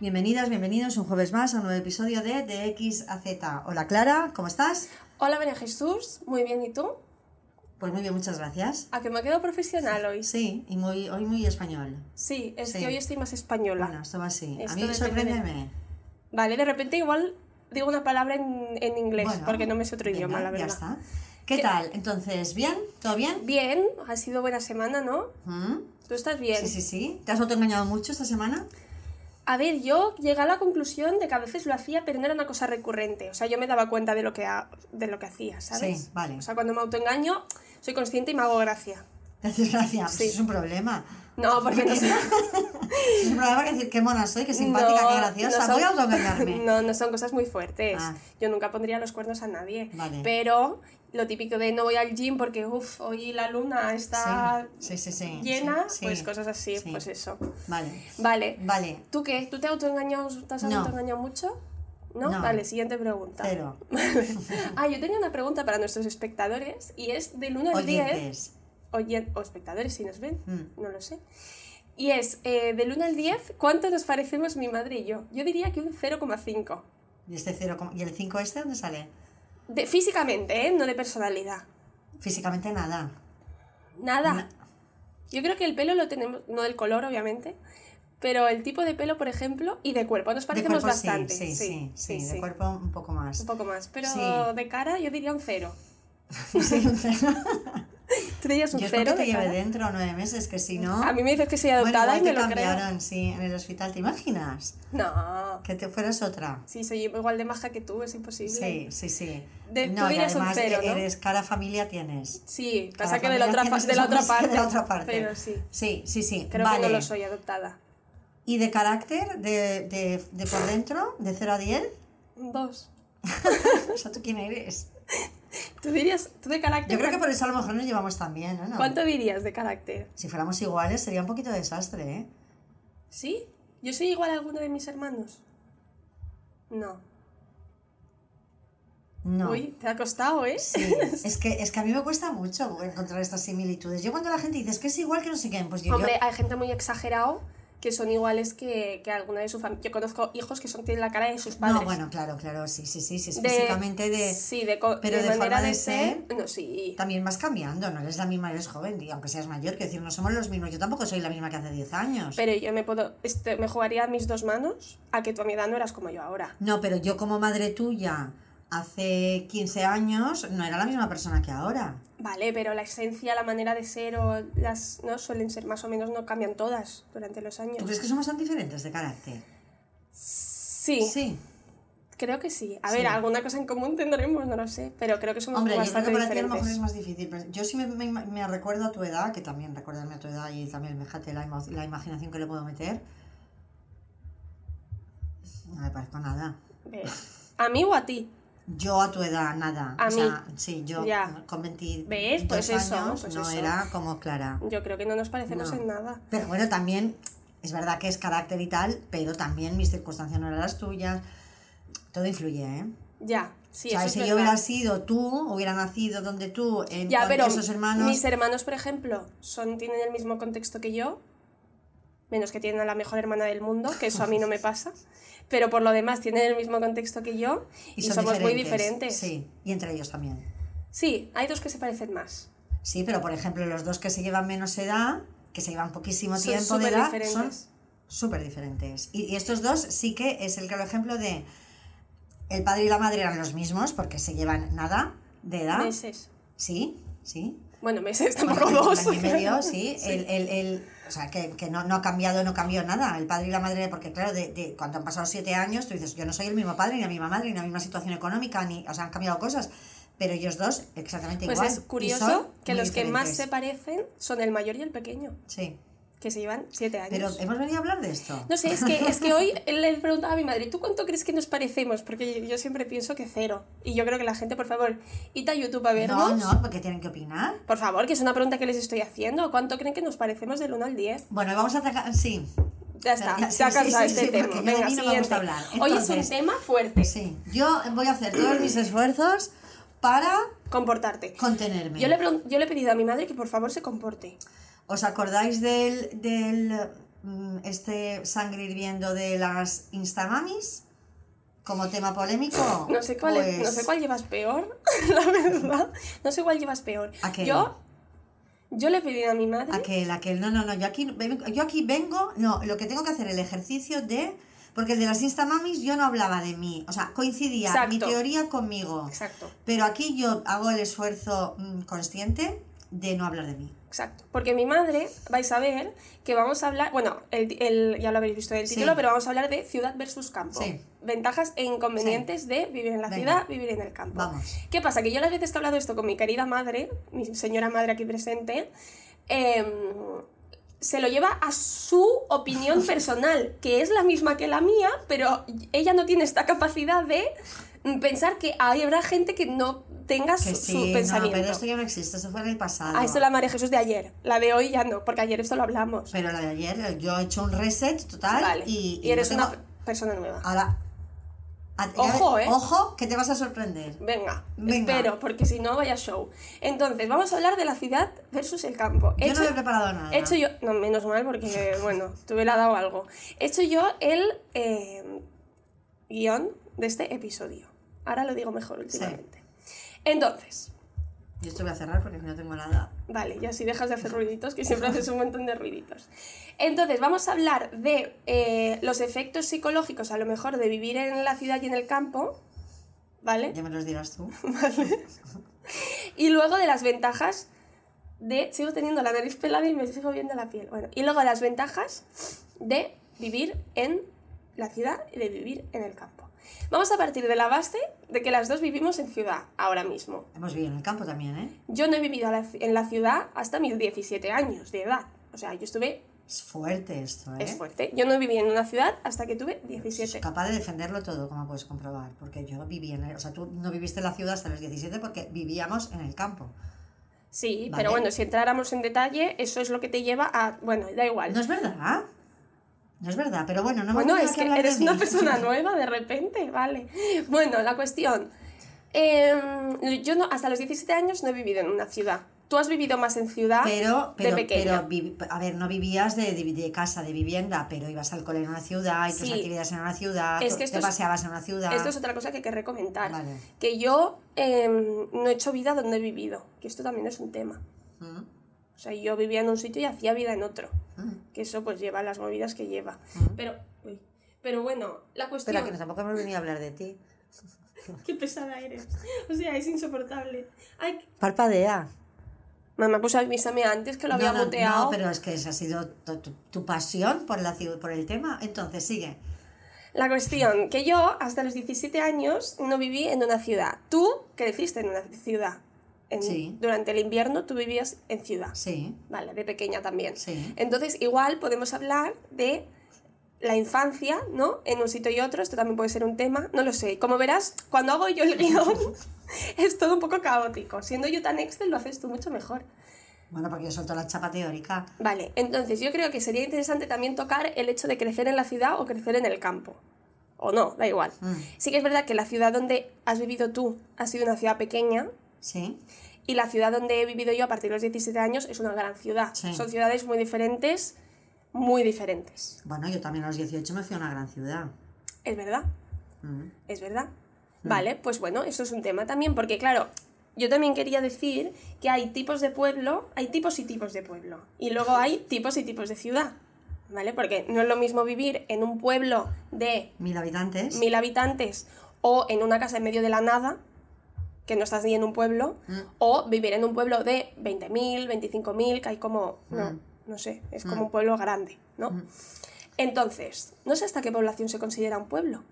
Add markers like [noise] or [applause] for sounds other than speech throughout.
Bienvenidas, bienvenidos un jueves más a un nuevo episodio de De X a Z. Hola Clara, ¿cómo estás? Hola María Jesús, muy bien, ¿y tú? Pues muy bien, muchas gracias. ¿A que me quedo profesional hoy? Sí, y muy, hoy muy español. Sí, es Sí. que hoy estoy más española. Bueno, esto va así. A Esto mí depende sorpréndeme. Vale, de repente igual digo una palabra en, en inglés, Bueno, porque no me sé otro venga, idioma, la Ya verdad. está. ¿Qué tal? Entonces, ¿bien? ¿Todo bien? Bien, ha sido buena semana, ¿no? ¿Mm? ¿Tú estás bien? Sí, sí, sí. ¿Te has autoengañado mucho esta semana? A ver, yo llegué a la conclusión de que a veces lo hacía, pero no era una cosa recurrente. O sea, yo me daba cuenta de lo que, ha- de lo que hacía, ¿sabes? Sí, vale. O sea, cuando me autoengaño, soy consciente y me hago gracia. [laughs] Te haces gracia. Pues Sí. es un problema. No, porque no [laughs] sé. Es un problema que decir qué mona soy, qué simpática, No, qué graciosa. no son- Voy a autoengañarme. [laughs] No, no son cosas muy fuertes. Ah. Yo nunca pondría los cuernos a nadie. Vale. Pero lo típico de no voy al gym porque, uff, hoy la luna está Sí, sí, sí, sí, llena, pues cosas así, sí. pues eso. Vale. Vale. Vale. ¿Tú qué? ¿Tú te, autoengañado, te has No. autoengañado mucho? ¿No? No. Vale, siguiente pregunta. Cero. [laughs] Ah, yo tenía una pregunta para nuestros espectadores y es del 1 al 10. Oyentes. Oyen- o espectadores si nos ven, Mm. no lo sé. Y es, eh, del 1 al 10, ¿cuánto nos parecemos mi madre y yo? Yo diría que un 0,5. ¿Y, este ¿Y el 5 este dónde sale? De, físicamente, ¿eh? No de personalidad. Físicamente nada. Nada. Na- Yo creo que el pelo lo tenemos, no del color, obviamente, pero el tipo de pelo, por ejemplo, y de cuerpo. Nos De parecemos cuerpo bastante. sí, sí, sí, de sí. cuerpo un poco más. Un poco más. Pero Sí. de cara yo diría un cero. [laughs] Sí, un cero. ¿Tú dirías un Yo espero cero que te de lleve dentro nueve meses, que si no... A mí me dices que soy bueno, adoptada igual y me lo creo. cambiaron, sí, en el hospital. ¿Te imaginas? No. Que te fueras otra. Sí, soy igual de maja que tú, es imposible. Sí, sí, sí. De- tú no, y dirías un además cero, ¿no? eres cara familia tienes. Sí, pasa que de la, otra, de, la otra que parte, de la otra parte. Pero sí. Sí, sí, sí. Creo vale. que no lo soy adoptada. ¿Y de carácter? ¿De, de, de por dentro? ¿De 0 a 10? Dos. [laughs] O sea, ¿tú quién eres? [laughs] [laughs] ¿Tú dirías, tú de carácter? Yo creo que por eso a lo mejor nos llevamos tan bien, ¿no? ¿Cuánto dirías de carácter? Si fuéramos iguales sería un poquito desastre, ¿eh? ¿Sí? ¿Yo soy igual a alguno de mis hermanos? No. No. Uy, te ha costado, ¿eh? Sí, [laughs] es que, es que a mí me cuesta mucho encontrar estas similitudes. Yo cuando la gente dice es que es igual que no sé qué, pues yo... Hombre, yo- hay gente muy exagerado que son iguales que, que alguna de su familia. Yo conozco hijos que son, tienen la cara de sus padres. no, bueno, claro, claro, sí, sí, sí, sí, es De- físicamente de... Sí, de, pero de manera forma de ser. ser, No, sí. También vas cambiando, no eres la misma, eres joven, y aunque seas mayor, que decir, no somos los mismos. Yo tampoco soy la misma que hace 10 años. Pero yo me puedo. Este, me jugaría mis dos manos a que tú a mi edad no eras como yo ahora. No, pero yo como madre tuya hace 15 años no era la misma persona que ahora. Vale, pero la esencia, la manera de ser o las. no suelen ser más o menos, no cambian todas durante los años. ¿Tú crees que somos tan diferentes de carácter? Sí, Sí. creo que sí. A Sí. ver, alguna cosa en común tendremos, no lo sé, pero creo que somos Hombre, yo creo bastante que para ti a lo mejor es más difícil. pero yo sí me, me, me recuerdo a tu edad, que también recordarme a tu edad y también fíjate la, la imaginación que le puedo meter. No me parezco nada. ¿Ves? ¿A mí o a ti? Yo a tu edad, nada. A o mí. sea, sí, yo Ya. con 22 ¿Ves? Pues eso, años pues no eso. era como Clara. Yo creo que no nos parecemos No. en nada. Pero bueno, también es verdad que es carácter y tal, pero también mis circunstancias no eran las tuyas. Todo influye, ¿eh? Ya, sí, o sea, eso es si verdad. yo hubiera sido tú, hubiera nacido donde tú, en, Ya, con pero esos hermanos. mis hermanos, por ejemplo, son, tienen el mismo contexto que yo, menos que tienen a la mejor hermana del mundo, que eso a mí no me [laughs] pasa, pero por lo demás tienen el mismo contexto que yo y, somos muy diferentes. Sí, y entre ellos también. Sí, hay dos que se parecen más. Sí, pero por ejemplo, los dos que se llevan menos edad, que se llevan poquísimo Son tiempo de edad, son súper diferentes. Y, y estos dos sí que es el claro ejemplo de el padre y la madre eran los mismos porque se llevan nada de edad. Meses. Sí, sí. Bueno, meses, Bueno, tampoco un dos. año y medio, [laughs] sí. El, el, el- o sea, que, que no, no ha cambiado, no cambió nada. El padre y la madre, porque claro, de, de cuando han pasado siete años, tú dices, yo no soy el mismo padre, ni la misma madre, ni la misma situación económica, ni, o sea, han cambiado cosas. Pero ellos dos, exactamente Pues igual. es y son curioso que los que más se diferentes. parecen son el mayor y el pequeño, Sí. Que se llevan siete años. Pero hemos venido a hablar de esto. No sé, es que, es que hoy [laughs] le preguntaba a mi madre, ¿tú cuánto crees que nos parecemos? Porque yo, siempre pienso que cero. Y yo creo que la gente, por favor, id a YouTube a no, vernos. no, porque tienen que opinar. Por favor, que es una pregunta que les estoy haciendo. ¿Cuánto creen que nos parecemos del 1 al 10? Bueno, vamos a atacar. Sí, Ya está, se ha sí, cansado sí, este tema. Venga, no me gusta hablar. Hoy es un tema fuerte. sí. Yo voy a hacer todos mis esfuerzos para Comportarte. contenerme. Yo le, yo le he pedido a mi madre que por favor se comporte. ¿Os acordáis del, del mm, este sangre hirviendo de las Instamamis como tema polémico. No sé cuál, es- no pues, sé cuál llevas peor, [laughs] la verdad. No sé cuál llevas peor. Aquel. Yo, yo le pedí a mi madre. Aquel, aquel. No, no, no. Yo aquí, yo aquí vengo. No, lo que tengo que hacer el ejercicio de. Porque el de las Instamamis yo no hablaba de mí. O sea, coincidía mi teoría conmigo. Exacto, Pero aquí yo hago el esfuerzo mm, consciente de no hablar de mí. Exacto. Porque mi madre, vais a ver que vamos a hablar. Bueno, el, el- ya lo habéis visto en el Sí. título, pero vamos a hablar de ciudad versus campo. Sí. Ventajas e inconvenientes de vivir en la Venga. ciudad, vivir en el campo. Vamos. ¿Qué pasa? Que yo las veces que he hablado esto con mi querida madre, mi señora madre aquí presente, em, se lo lleva a su opinión [laughs] personal, que es la misma que la mía, pero ella no tiene esta capacidad de pensar que hay- habrá gente que no tenga Que su, sí, su no, pensamiento. pero esto ya no existe, eso fue en el pasado. Ah, esto es la María Jesús de ayer. La de hoy ya no, porque ayer esto lo hablamos. Pero la de ayer, yo he hecho un reset total Vale. y, Y, eres no una persona nueva. Ahora. a- Ojo, ¿eh? Ojo, que te vas a sorprender. Venga, Venga. espero, porque si no, vaya show. Entonces, vamos a hablar de la ciudad versus el campo. Yo Hecho- no he preparado nada. He hecho yo, no, menos mal porque, [laughs] bueno, te hubiera dado algo. He hecho yo el eh, guion de este episodio. Ahora lo digo mejor últimamente. Entonces, Yo esto voy a cerrar porque no tengo nada. vale, ya si dejas de hacer ruiditos, que siempre haces un montón de ruiditos. Entonces, vamos a hablar de eh, los efectos psicológicos, a lo mejor, de vivir en la ciudad y en el campo, ¿vale? Ya me los dirás tú. [laughs] Y luego de las ventajas de... Sigo teniendo la nariz pelada y me sigo viendo la piel. Bueno, y luego las ventajas de vivir en la ciudad y de vivir en el campo. Vamos a partir de la base de que las dos vivimos en ciudad ahora mismo. Hemos vivido en el campo también, ¿eh? Yo no he vivido en la ciudad hasta mis 17 años de edad. O sea, yo estuve... Es fuerte esto, ¿eh? Es fuerte. Yo no viví en una ciudad hasta que tuve Soy 17. capaz de defenderlo todo, como puedes comprobar. Porque yo viví en el... O sea, tú no viviste en la ciudad hasta los 17 porque vivíamos en el campo. Sí, Vale. pero bueno, si entráramos en detalle, eso es lo que te lleva a... Bueno, da igual. No es verdad. No es verdad, pero bueno, no me Bueno, voy a es que eres una mí. persona nueva de repente, vale. Bueno, la cuestión. em, yo no, hasta los 17 años no he vivido en una ciudad. Tú has vivido más en ciudad Pero, pero, de pequeña. pero a ver, no vivías de, de- de casa, de vivienda, pero ibas al cole en una ciudad y tus Sí. actividades en una ciudad, Es que te es- paseabas en una ciudad. Esto es otra cosa que hay que recomendar. Vale. Que yo em, no he hecho vida donde he vivido. Que esto también es un tema. Mm, O sea, yo vivía en un sitio y hacía vida en otro. mm. Que eso pues lleva las movidas que lleva. Mm. Pero, uy, pero bueno, la cuestión... Espera, que no, tampoco hemos venido a hablar de ti. [laughs] Qué pesada eres. O sea, es insoportable. Ay, Parpadea. mamá, pues avísame antes que lo había no, no, pero es que esa ha sido tu, tu- tu pasión por, la, por el tema. Entonces, sigue. La cuestión, que yo hasta los 17 años no viví en una ciudad. Tú creciste en una ciudad. En- Sí. Durante el invierno tú vivías en ciudad. Sí, Vale, de pequeña también. sí. Entonces, igual podemos hablar de la infancia, ¿no? En un sitio y otro, esto también puede ser un tema, no lo sé. Como verás, cuando hago yo el [laughs] guion, [laughs] es todo un poco caótico. Siendo yo tan Excel, lo haces tú mucho mejor. Bueno, porque yo suelto la chapa teórica. Vale, entonces yo creo que sería interesante también tocar el hecho de crecer en la ciudad o crecer en el campo. O no, da igual. Mm, Sí que es verdad que la ciudad donde has vivido tú ha sido una ciudad pequeña Sí, y la ciudad donde he vivido yo a partir de los 17 años es una gran ciudad. Sí. Son ciudades muy diferentes, muy diferentes. bueno, yo también a los 18 me fui a una gran ciudad. Es verdad, Mm, es verdad. Vale, pues bueno, eso es un tema también, porque claro, yo también quería decir que hay tipos de pueblo, hay tipos y tipos de pueblo, y luego hay tipos y tipos de ciudad, ¿vale? Porque no es lo mismo vivir en un pueblo de Mil habitantes. mil habitantes o en una casa en medio de la nada, que no estás ni en un pueblo, Mm. o vivir en un pueblo de 20.000, 25.000, que hay como, no, Mm. no sé, es como un pueblo grande, ¿no? Mm. Entonces, no sé hasta qué población se considera un pueblo.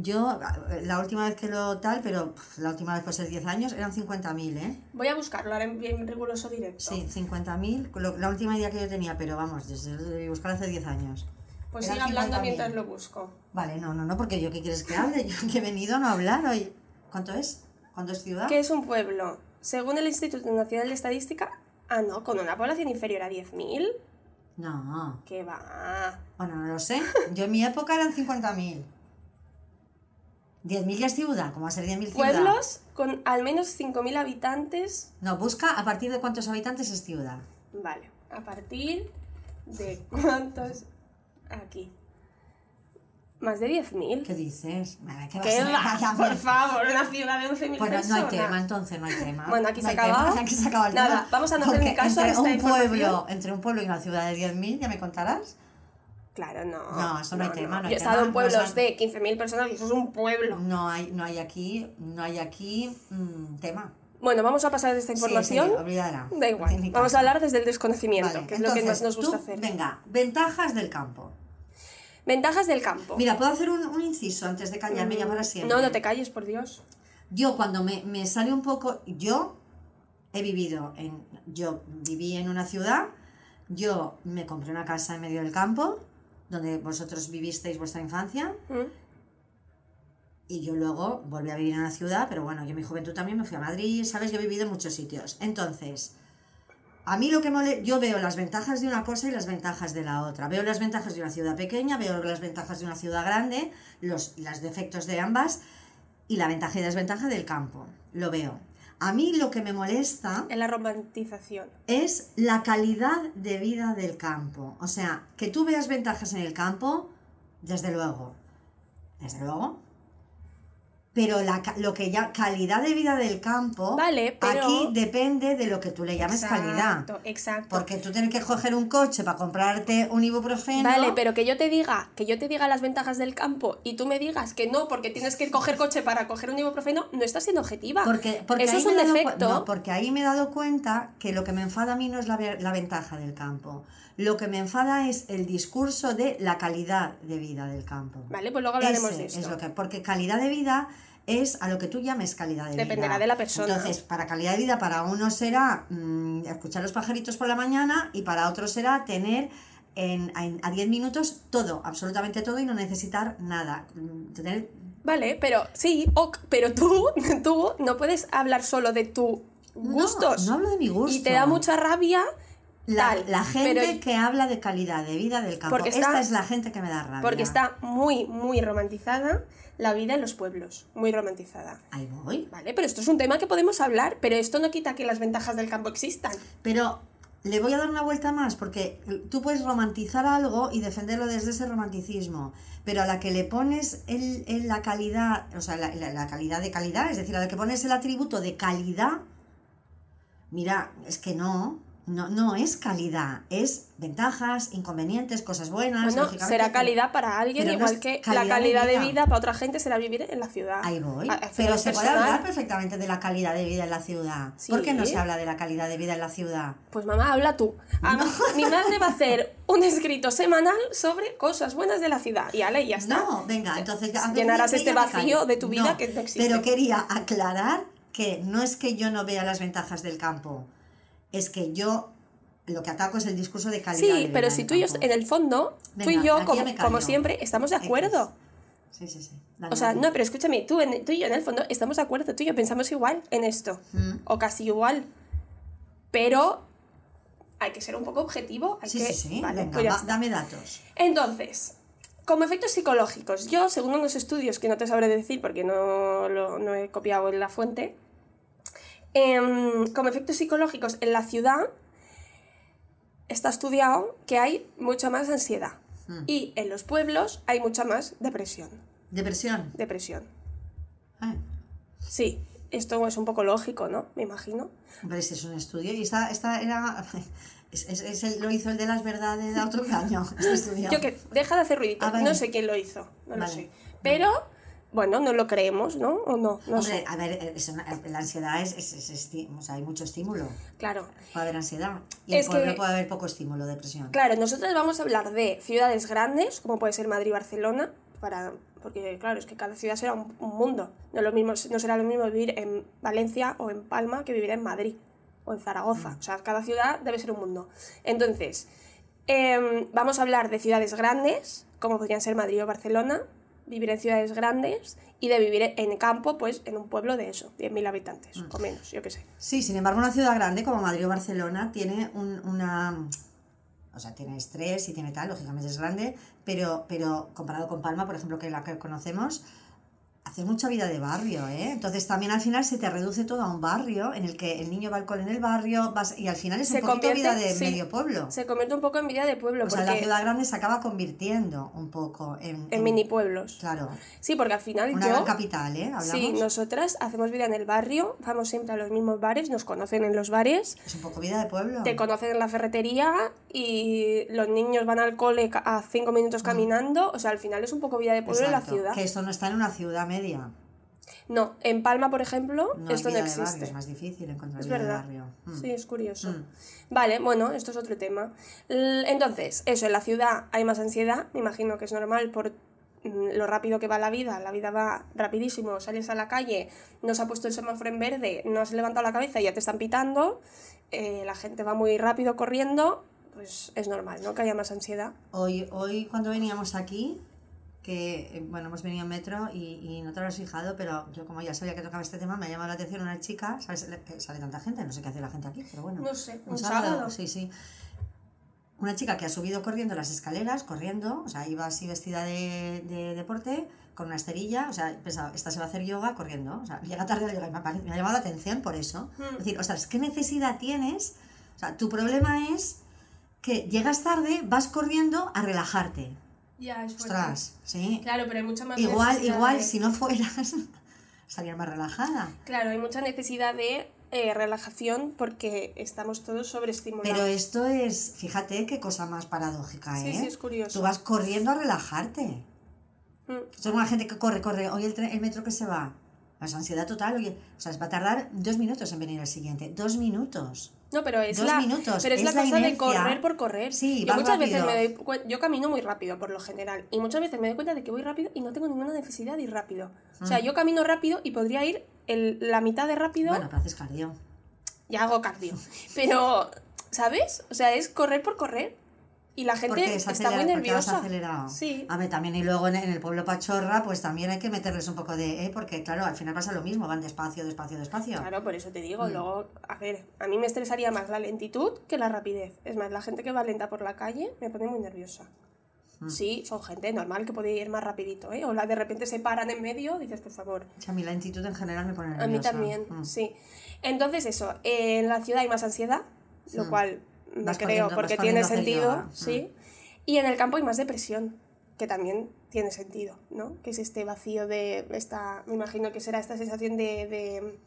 Yo, la última vez que lo tal, pero la última vez puede ser 10 años, eran 50.000, ¿eh? Voy a buscarlo ahora en bien riguroso directo. Sí, 50.000, lo- la última idea que yo tenía, pero vamos, desde de buscar hace 10 años. Pues sigue hablando 50.000. mientras lo busco. Vale, no, no, no, porque yo qué quieres que hable, yo que he venido a no hablar hoy. ¿Cuánto es? ¿Cuánto es ciudad? ¿Qué es un pueblo? Según el Instituto Nacional de Estadística, ah, no, con una población inferior a 10.000, No, ¿qué va? bueno, no lo sé. Yo en mi época eran 50.000. 10.000 ya es ciudad, ¿cómo va a ser 10.000 ciudad? Pueblos con al menos 5.000 habitantes, No, busca a partir de cuántos habitantes es ciudad. vale, a partir de cuántos aquí. Más de 10.000. ¿Qué dices? Vale, ¿qué va ¿Qué va? Vaya, Por favor, una ciudad de 11.000 Bueno, personas. no hay tema, entonces no hay tema. [laughs] Bueno, aquí No se acaba. tema, aquí se acaba el Nada, tema. vamos a no hacerle Porque caso entre un pueblo, entre un pueblo y una ciudad de 10.000, ¿ya me contarás? Claro, no. No, eso no hay tema, no hay Yo he estado tema, en pueblos no de 15.000 personas y eso es un pueblo. No hay, no hay aquí, no hay aquí mm, tema. Bueno, vamos a pasar de esta información. Sí, sí, da No igual. Vamos a hablar desde el desconocimiento, Vale, que es lo que más entonces, nos gusta tú, hacer. Venga, ventajas del campo. Ventajas del campo. Mira, ¿puedo hacer un, un inciso antes de callarme ya para siempre? No, no te calles, por Dios. Yo cuando me, me sale un poco, yo he vivido en, yo viví en una ciudad, yo me compré una casa en medio del campo, donde vosotros vivisteis vuestra infancia, ¿Mm? y yo luego volví a vivir en una ciudad, pero bueno, yo en mi juventud también me fui a Madrid, ¿sabes? Yo he vivido en muchos sitios. Entonces, a mí lo que mole, yo veo las ventajas de una cosa y las ventajas de la otra. Veo las ventajas de una ciudad pequeña, veo las ventajas de una ciudad grande, los las defectos de ambas y la ventaja y desventaja del campo. Lo veo. A mí lo que me molesta En la romantización. es la calidad de vida del campo. O sea, que tú veas ventajas en el campo, desde luego. Desde luego. Pero la, lo que ya calidad de vida del campo, Vale, pero- aquí depende de lo que tú le llames calidad. Exacto, exacto. Porque tú tienes que coger un coche para comprarte un ibuprofeno. Vale, pero que yo te diga, que yo te diga las ventajas del campo y tú me digas que no, porque tienes que coger coche para coger un ibuprofeno, no estás siendo objetiva. Porque, porque Eso es un defecto. no, porque ahí me he dado cuenta que lo que me enfada a mí no es la, la ventaja del campo. Lo que me enfada es el discurso de la calidad de vida del campo. Vale, pues luego hablaremos Ese de esto. Es lo que, porque calidad de vida es a lo que tú llames calidad de vida. Dependerá de la persona. Entonces, para calidad de vida, para uno será mm, escuchar los pajaritos por la mañana y para otro será tener en, en- a 10 minutos todo, absolutamente todo y no necesitar nada. Mm, Tener Vale, pero sí, ok, pero tú, [laughs] tú no puedes hablar solo de tus gustos. No, no hablo de mi gusto. Y te da mucha rabia La, gente pero- que habla de calidad de vida del campo. Porque Esta es la gente que me da rabia. porque está muy, muy romantizada la vida en los pueblos. Muy romantizada. Ahí voy. Vale, pero esto es un tema que podemos hablar, pero esto no quita que las ventajas del campo existan. Pero le voy a dar una vuelta más, porque tú puedes romantizar algo y defenderlo desde ese romanticismo, pero a la que le pones el, el- la calidad, o sea, la calidad de calidad, es decir, a la que pones el atributo de calidad, mira, es que no, no, no es calidad, es ventajas, inconvenientes, cosas buenas. Bueno, será calidad para alguien, pero igual que calidad la calidad de vida. vida. para otra gente será vivir en la ciudad. Ahí voy. A- Pero se puede hablar perfectamente de la calidad de vida en la ciudad. ¿Por qué no Sí. se habla de la calidad de vida en la ciudad? Pues mamá, habla tú. A [laughs] Mi madre va a hacer un escrito semanal sobre cosas buenas de la ciudad. Y ale, ya está. No, venga, entonces ya- Llenarás este vacío de tu vida que no existe. Pero quería aclarar que no es que yo no vea las ventajas del campo, es que yo lo que ataco es el discurso de calidad. Sí, pero si tú y yo, en el fondo, tú y yo, como, como siempre, estamos de acuerdo. Sí, sí, sí. Dale, O sea, dale. no, pero escúchame, tú, en- tú y yo en el fondo estamos de acuerdo, tú y yo pensamos igual en esto, Mm. o casi igual, pero hay que ser un poco objetivo. Hay Sí, que, sí, sí. Vale, venga, pues va- dame datos. Entonces, como efectos psicológicos, yo, según unos estudios que no te sabré decir porque no, lo, no he copiado en la fuente, em, como efectos psicológicos en la ciudad está estudiado que hay mucha más ansiedad. Mm. Y en los pueblos hay mucha más depresión. Depresión. Depresión. Ah, Sí, esto es un poco lógico, ¿no? Me imagino. hombre, ese es un estudio y esta, esta era... [laughs] Es, es- es el- lo hizo el de las verdades de otro año, este. [laughs] Yo que deja de hacer ruidito. Ah, vale. No sé quién lo hizo, no lo sé. Pero, bueno, no lo creemos, ¿no? O no, no Hombre, sé. a ver, es una- la ansiedad es, es, es o sea, hay mucho estímulo. Claro. Puede haber ansiedad. Y en pueblo que- puede haber poco estímulo, depresión. Claro, nosotros vamos a hablar de ciudades grandes, como puede ser Madrid Barcelona, para, porque claro, es que cada ciudad será un, un mundo. No, lo mismo, no será lo mismo vivir en Valencia o en Palma que vivir en Madrid o en Zaragoza. O sea, cada ciudad debe ser un mundo. Entonces, em, vamos a hablar de ciudades grandes, como podrían ser Madrid o Barcelona, vivir en ciudades grandes y de vivir en campo, pues en un pueblo de eso, 10.000 habitantes o menos, yo qué sé. Sí, sin embargo, una ciudad grande como Madrid o Barcelona tiene un- una... O sea, tiene estrés y tiene tal, lógicamente es grande, pero, pero comparado con Palma, por ejemplo, que es la que conocemos, hacer mucha vida de barrio, ¿eh? Entonces también al final se te reduce todo a un barrio en el que el niño va al cole en el barrio vas, y al final es Se un poquito vida de sí. medio pueblo. Se convierte un poco en vida de pueblo, O sea, la ciudad grande se acaba convirtiendo un poco en... en mini pueblos. Claro, Sí, porque al final una yo... gran capital, ¿eh? Hablamos. Sí, nosotras hacemos vida en el barrio, vamos siempre a los mismos bares, nos conocen en los bares, Es un poco vida de pueblo. te conocen en la ferretería y los niños van al cole a cinco minutos caminando, o sea, al final es un poco vida de pueblo en la. Exacto, ciudad. Que esto no está en una ciudad media. No, en Palma, por ejemplo, No esto no barrio, existe. es más difícil encontrar Es vida verdad. de barrio. Mm. Sí, es curioso. Mm. Vale, bueno, esto es otro tema. Entonces, eso, en la ciudad hay más ansiedad, me imagino que es normal por mm, lo rápido que va la vida, la vida va rapidísimo, sales a la calle, no se ha puesto el semáforo en verde, no has levantado la cabeza y ya te están pitando, eh, la gente va muy rápido corriendo, pues es normal, ¿no? Que haya más ansiedad. Hoy, hoy cuando veníamos aquí, que eh, bueno, hemos venido en metro y, y no te lo has fijado, pero yo como ya sabía que tocaba este tema, me ha llamado la atención una chica, ¿sabes que sale tanta gente? No sé qué hace la gente aquí, pero bueno. No sé, un sábado. Sí, sí. Una chica que ha subido corriendo las escaleras, corriendo, o sea, iba así vestida de, de deporte, con una esterilla, o sea, pensaba, esta se va a hacer yoga corriendo, o sea, llega tarde al yoga me me ha llamado la atención por eso. Hmm. Es decir, ostras, ¿qué necesidad tienes? O sea, tu problema es que llegas tarde, vas corriendo a relajarte. Ya, es Ostras, sí. Claro, pero hay mucha más Igual, igual, de- si no fueras, [laughs] estarías más relajada. Claro, hay mucha necesidad de eh, relajación porque estamos todos sobreestimulados. Pero esto es, fíjate qué cosa más paradójica, Sí, ¿eh? sí, es curioso. Tú vas corriendo a relajarte. Mm. Son una gente que corre, corre. Hoy el, tren- el metro que se va. Es ansiedad total. Oye, o sea, va a tardar dos minutos en venir el siguiente. Dos minutos. No, pero es Dos la, minutos, pero es, es la la cosa de correr por correr. Sí, yo muchas veces rápido. me doy yo camino muy rápido por lo general y muchas veces me doy cuenta de que voy rápido y no tengo ninguna necesidad de ir rápido. O sea, yo camino rápido y podría ir el- la mitad de rápido Mm. Bueno, pero haces cardio. y hago cardio. Pero, ¿sabes? O sea, es correr por correr y la gente Porque es está muy nerviosa. acelerado. Sí. A ver, también y luego en, el pueblo Pachorra, pues también hay que meterles un poco de, ¿eh? porque claro, al final pasa lo mismo, van despacio, despacio, despacio. Claro, por eso te Mm. digo, luego, a ver, a mí me estresaría más la lentitud que la rapidez. Es más, la gente que va lenta por la calle me pone muy nerviosa. Mm. Sí, son gente normal que puede ir más rapidito, ¿eh? O la de repente se paran en medio, dices, por favor. Sea, a mí la lentitud en general me pone nerviosa. A mí también, Mm. sí. Entonces eso, eh, en la ciudad hay más ansiedad, lo Mm. cual Vas creo porque tiene sentido. Mm. sí. Y en el campo hay más depresión, que también tiene sentido, ¿no? Que es este vacío de esta, me imagino que será esta sensación de, de,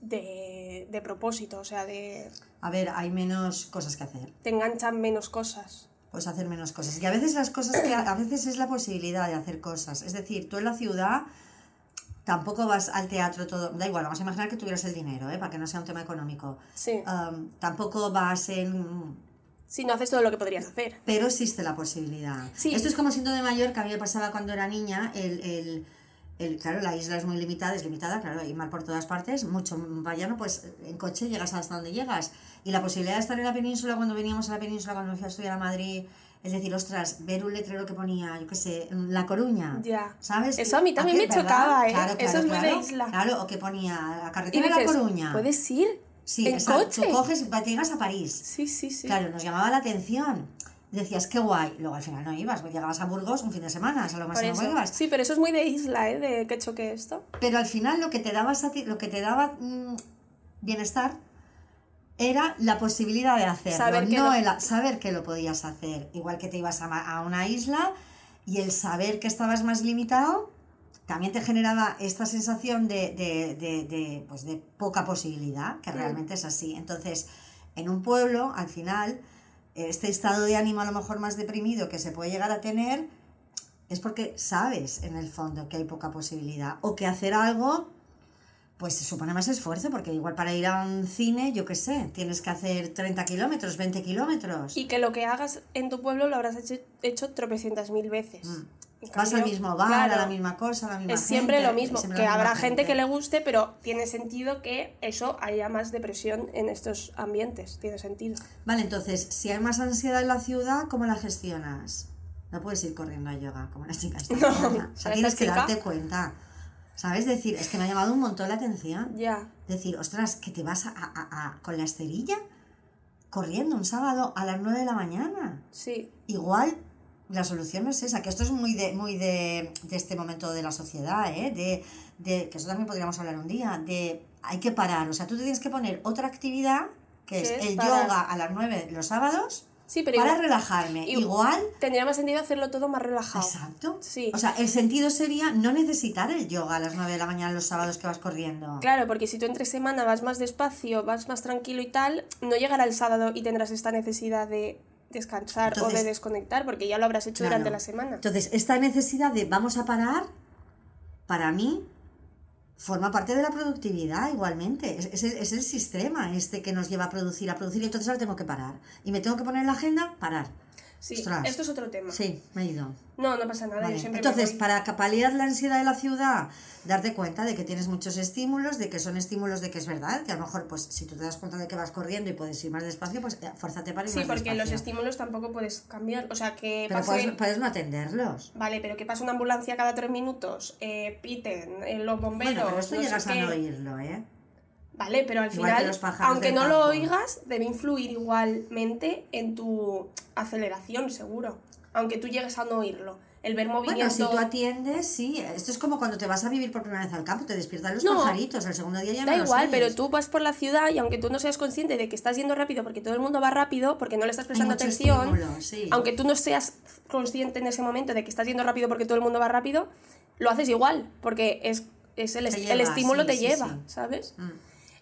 de, de propósito, o sea, de A ver, hay menos cosas que hacer. te enganchan menos cosas. Puedes hacer menos cosas. Y a veces las cosas que a veces es la posibilidad de hacer cosas. Es decir, tú en la ciudad tampoco vas al teatro todo. Da igual, vamos a imaginar que tuvieras el dinero, ¿eh? para que no sea un tema económico. Sí. Um, tampoco vas en. Si no haces todo lo que podrías hacer. Pero existe la posibilidad. Sí. Esto es como siendo de mayor, que a mí me pasaba cuando era niña, el, el, el- claro, la isla es muy limitada, es limitada, claro, hay mar por todas partes, mucho vallano, pues en coche llegas hasta donde llegas. Y la posibilidad de estar en la península, cuando veníamos a la península, cuando me fui a estudiar a Madrid, es decir, ostras, ver un letrero que ponía, yo qué sé, La Coruña. Ya. ¿Sabes? Eso a mí también qué, me chocaba, ¿eh? Claro, Eso claro, es muy de isla. Claro, o que ponía la Y carretera de La Coruña. ¿puedes ir? Sí, ¿En exacto. coche? Tú coges, te llegas a París. Sí, sí, sí. Claro, nos llamaba la atención. Decías, qué guay. Luego al final no ibas, llegabas a Burgos un fin de semana, es a lo máximo que eso. ibas. Sí, pero eso es muy de isla, ¿eh? De que choque esto. Pero al final lo que te daba, lo que te daba mm, bienestar era la posibilidad de hacerlo, Saber que no lo- el- saber que lo podías hacer. Igual que te ibas a, a una isla y el saber que estabas más limitado también te generaba esta sensación de, de, de, de, pues de poca posibilidad, que Mm. realmente es así. Entonces, en un pueblo, al final, este estado de ánimo a lo mejor más deprimido que se puede llegar a tener es porque sabes en el fondo que hay poca posibilidad o que hacer algo pues supone más esfuerzo porque igual para ir a un cine, yo qué sé, tienes que hacer 30 kilómetros, 20 kilómetros. Y que lo que hagas en tu pueblo lo habrás hecho, hecho tropecientas mil veces. Mm. Vas al cambio, mismo bar, claro, a la misma cosa, a la misma Es siempre lo mismo. siempre Que habrá gente que le guste, pero tiene sentido que eso haya más depresión en estos ambientes. Tiene sentido. Vale, entonces, si hay más ansiedad en la ciudad, ¿cómo la gestionas? No puedes ir corriendo a yoga como la chica [laughs] esta No. O sea, tienes que darte cuenta. ¿Sabes? Decir, es que me ha llamado un montón la atención. Ya. Decir, ostras, que te vas a, a- a- con la esterilla corriendo un sábado a las 9 de la mañana. Sí. Igual la solución no es esa, que esto es muy de, muy de, de este momento de la sociedad, ¿eh? De, de, que eso también podríamos hablar un día, de hay que parar, o sea, tú te tienes que poner otra actividad, que es, el parar. yoga a las 9 los sábados, Sí, pero para igual, relajarme. igual- tendría más sentido hacerlo todo más relajado. exacto. Sí. O sea, el sentido sería no necesitar el yoga a las 9 de la mañana los sábados que vas corriendo. Claro, porque si tú entre semana vas más despacio, vas más tranquilo y tal, no llegará el sábado y tendrás esta necesidad de descansar o de desconectar, porque ya lo habrás hecho Claro. durante la semana. Entonces, esta necesidad de vamos a parar, para mí, forma parte de la productividad igualmente. Es, es el, es el sistema este que nos lleva a producir, a producir, y entonces ahora tengo que parar. Y me tengo que poner en la agenda, parar. Sí, Ostras. esto es otro tema. Sí, me he ido. No, no pasa nada, Vale. yo siempre me Entonces, para paliar la ansiedad de la ciudad, darte cuenta de que tienes muchos estímulos, de que son estímulos de que es verdad, que a lo mejor, pues, si tú te das cuenta de que vas corriendo y puedes ir más despacio, pues eh, fuérzate para ir Sí, más porque los despacio. estímulos tampoco puedes cambiar. O sea, que Pero pase... puedes, puedes no atenderlos. Vale, pero que pase una ambulancia cada tres minutos, eh, piten, eh, los bomberos... Bueno, pero esto no llegas a no oírlo, ¿eh? Vale, pero al Igual final, los aunque no lo campo. oigas, debe influir igualmente en tu aceleración, seguro. Aunque tú llegues a no oírlo. El ver Bueno, movimiento... si tú atiendes, sí. Esto es como cuando te vas a vivir por primera vez al campo, te despiertan los No. pajaritos, el segundo día ya no Da los igual, oyes. pero tú vas por la ciudad y aunque tú no seas consciente de que estás yendo rápido porque todo el mundo va rápido, porque no le estás prestando atención, estímulo, sí. aunque tú no seas consciente en ese momento de que estás yendo rápido porque todo el mundo va rápido, lo haces igual, porque es, es el, est- el lleva, estímulo sí, te sí, lleva. ¿sabes? Mm.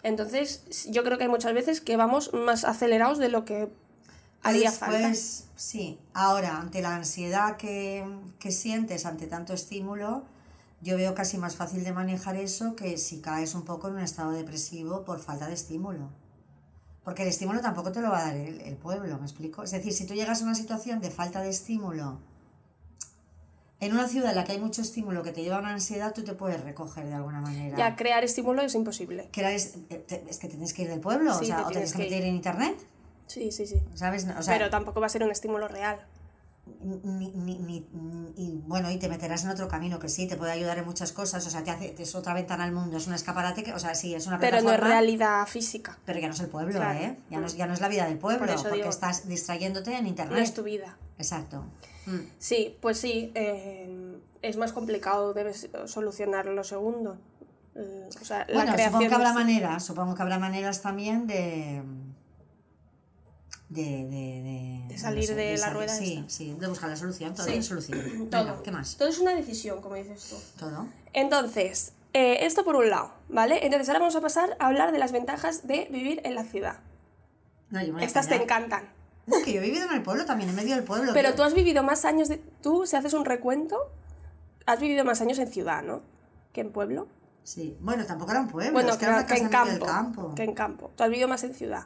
Entonces, yo creo que hay muchas veces que vamos más acelerados de lo que haría falta. Sí. Ahora, ante la ansiedad que, que sientes ante tanto estímulo, yo veo casi más fácil de manejar eso que si caes un poco en un estado depresivo por falta de estímulo. Porque el estímulo tampoco te lo va a dar el, el pueblo, ¿me explico? Es decir, si tú llegas a una situación de falta de estímulo, en una ciudad en la que hay mucho estímulo que te lleva a una ansiedad, tú te puedes recoger de alguna manera. Ya, crear estímulo es imposible. Era- es, eh, es que tienes que ir del pueblo, Sí, o, sea, te o tienes que meter ir. en internet, Sí, sí, sí. ¿sabes? O sea, Pero tampoco va a ser un estímulo real. Ni, ni, ni- y bueno, y te meterás en otro camino que sí, te puede ayudar en muchas cosas, o sea, te hace, es otra ventana al mundo, es un escaparate, que, o sea, sí, es una Pero no es realidad física. pero ya no es el pueblo, Claro. ¿eh? Ya no, es, Mm. ya no es la vida del pueblo, Por porque digo- estás distrayéndote en No internet. es tu vida. Exacto. Mm. Sí, pues sí, eh, es más complicado, debes solucionar lo segundo. Eh, o sea, la Bueno, creación supongo que habrá maneras, supongo que habrá maneras también de... De, de, de, De salir de la salir- rueda Sí, esta. sí, de buscar la solución, todo Sí. es solución. [clears throat] Todo. Venga, ¿Qué más? Todo es una decisión, como dices tú. Todo. Entonces, eh, esto por un lado, ¿vale? Entonces ahora vamos a pasar a hablar de las ventajas de vivir en la ciudad. No, yo me Estas te encantan. No, que yo he vivido en el pueblo también, en medio del pueblo. Pero tú has vivido más años de... Tú, si haces un recuento, has vivido más años en ciudad, ¿no? Que en pueblo. Sí, bueno, tampoco era un pueblo, Bueno, es que era una que casa en en medio del campo. Que en campo. Tú has vivido más en ciudad.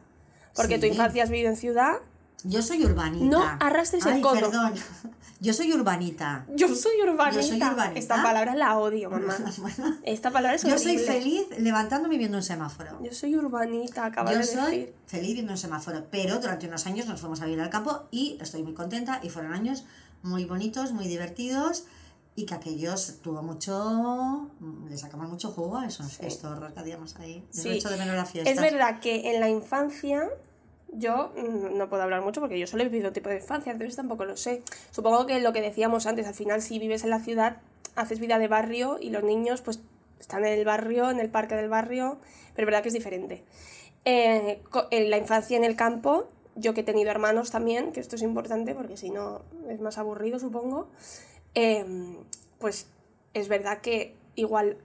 Porque tu infancia has vivido en ciudad. Yo soy urbanita. No arrastres el Ay, codo. perdón. [laughs] Yo soy urbanita. Yo soy urbanita. Yo soy urbanita. Esta palabra la odio, [laughs] mamá. Bueno, Esta palabra es yo soy horrible. feliz levantándome y viendo un semáforo. Yo soy urbanita, acabas Yo de soy decir. feliz viendo un semáforo, pero durante unos años nos fuimos a vivir al campo y estoy muy contenta y fueron años muy bonitos, muy divertidos y que aquellos tuvo mucho, le sacamos mucho jugo a esos que hacíamos ahí. Yo Sí. he hecho de menos la fiesta. Es verdad que en la infancia yo mm, no puedo hablar mucho porque yo solo he vivido un tipo de infancia, entonces tampoco lo sé. Supongo que lo que decíamos antes, al final si vives en la ciudad, haces vida de barrio y los niños pues están en el barrio, en el parque del barrio, pero es verdad que es diferente. Eh, en la infancia en el campo, yo que he tenido hermanos también, que esto es importante porque si no es más aburrido supongo, eh, pues es verdad que igual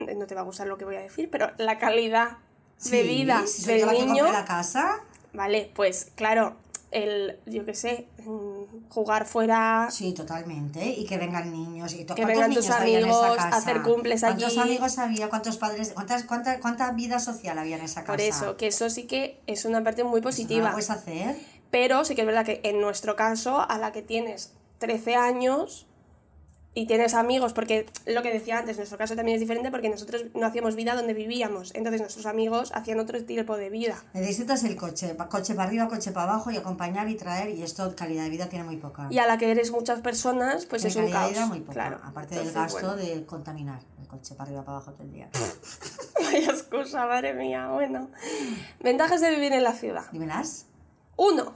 no te va a gustar lo que voy a decir, pero la calidad de Sí, vida si del niño, la casa, vale, pues claro, el, yo qué sé, mm, jugar fuera, Sí, totalmente. Y que vengan niños. Y Que ¿Cuántos vengan tus niños había en esa amigos, casa? hacer cumples ¿Cuántos allí? amigos había? ¿Cuántos padres? ¿Cuántas, cuánta, ¿Cuánta vida social había en esa casa? por eso, que eso sí que es una parte muy no positiva. lo puedes hacer. Pero sí que es verdad que en nuestro caso, a la que tienes 13 años y tienes amigos, porque lo que decía antes, nuestro caso también es diferente porque nosotros no hacíamos vida donde vivíamos, entonces nuestros amigos hacían otro tipo de vida. Necesitas el coche, coche para arriba, coche para abajo y acompañar y traer y esto calidad de vida tiene muy poca. Y a la que eres muchas personas, pues Tiene es un calidad de caos. vida muy poca. Claro. Aparte del gasto bueno. de contaminar el coche para arriba, para abajo todo el día. [laughs] Vaya excusa, madre mía. Bueno. Ventajas de vivir en la ciudad. Dímelas. Uno.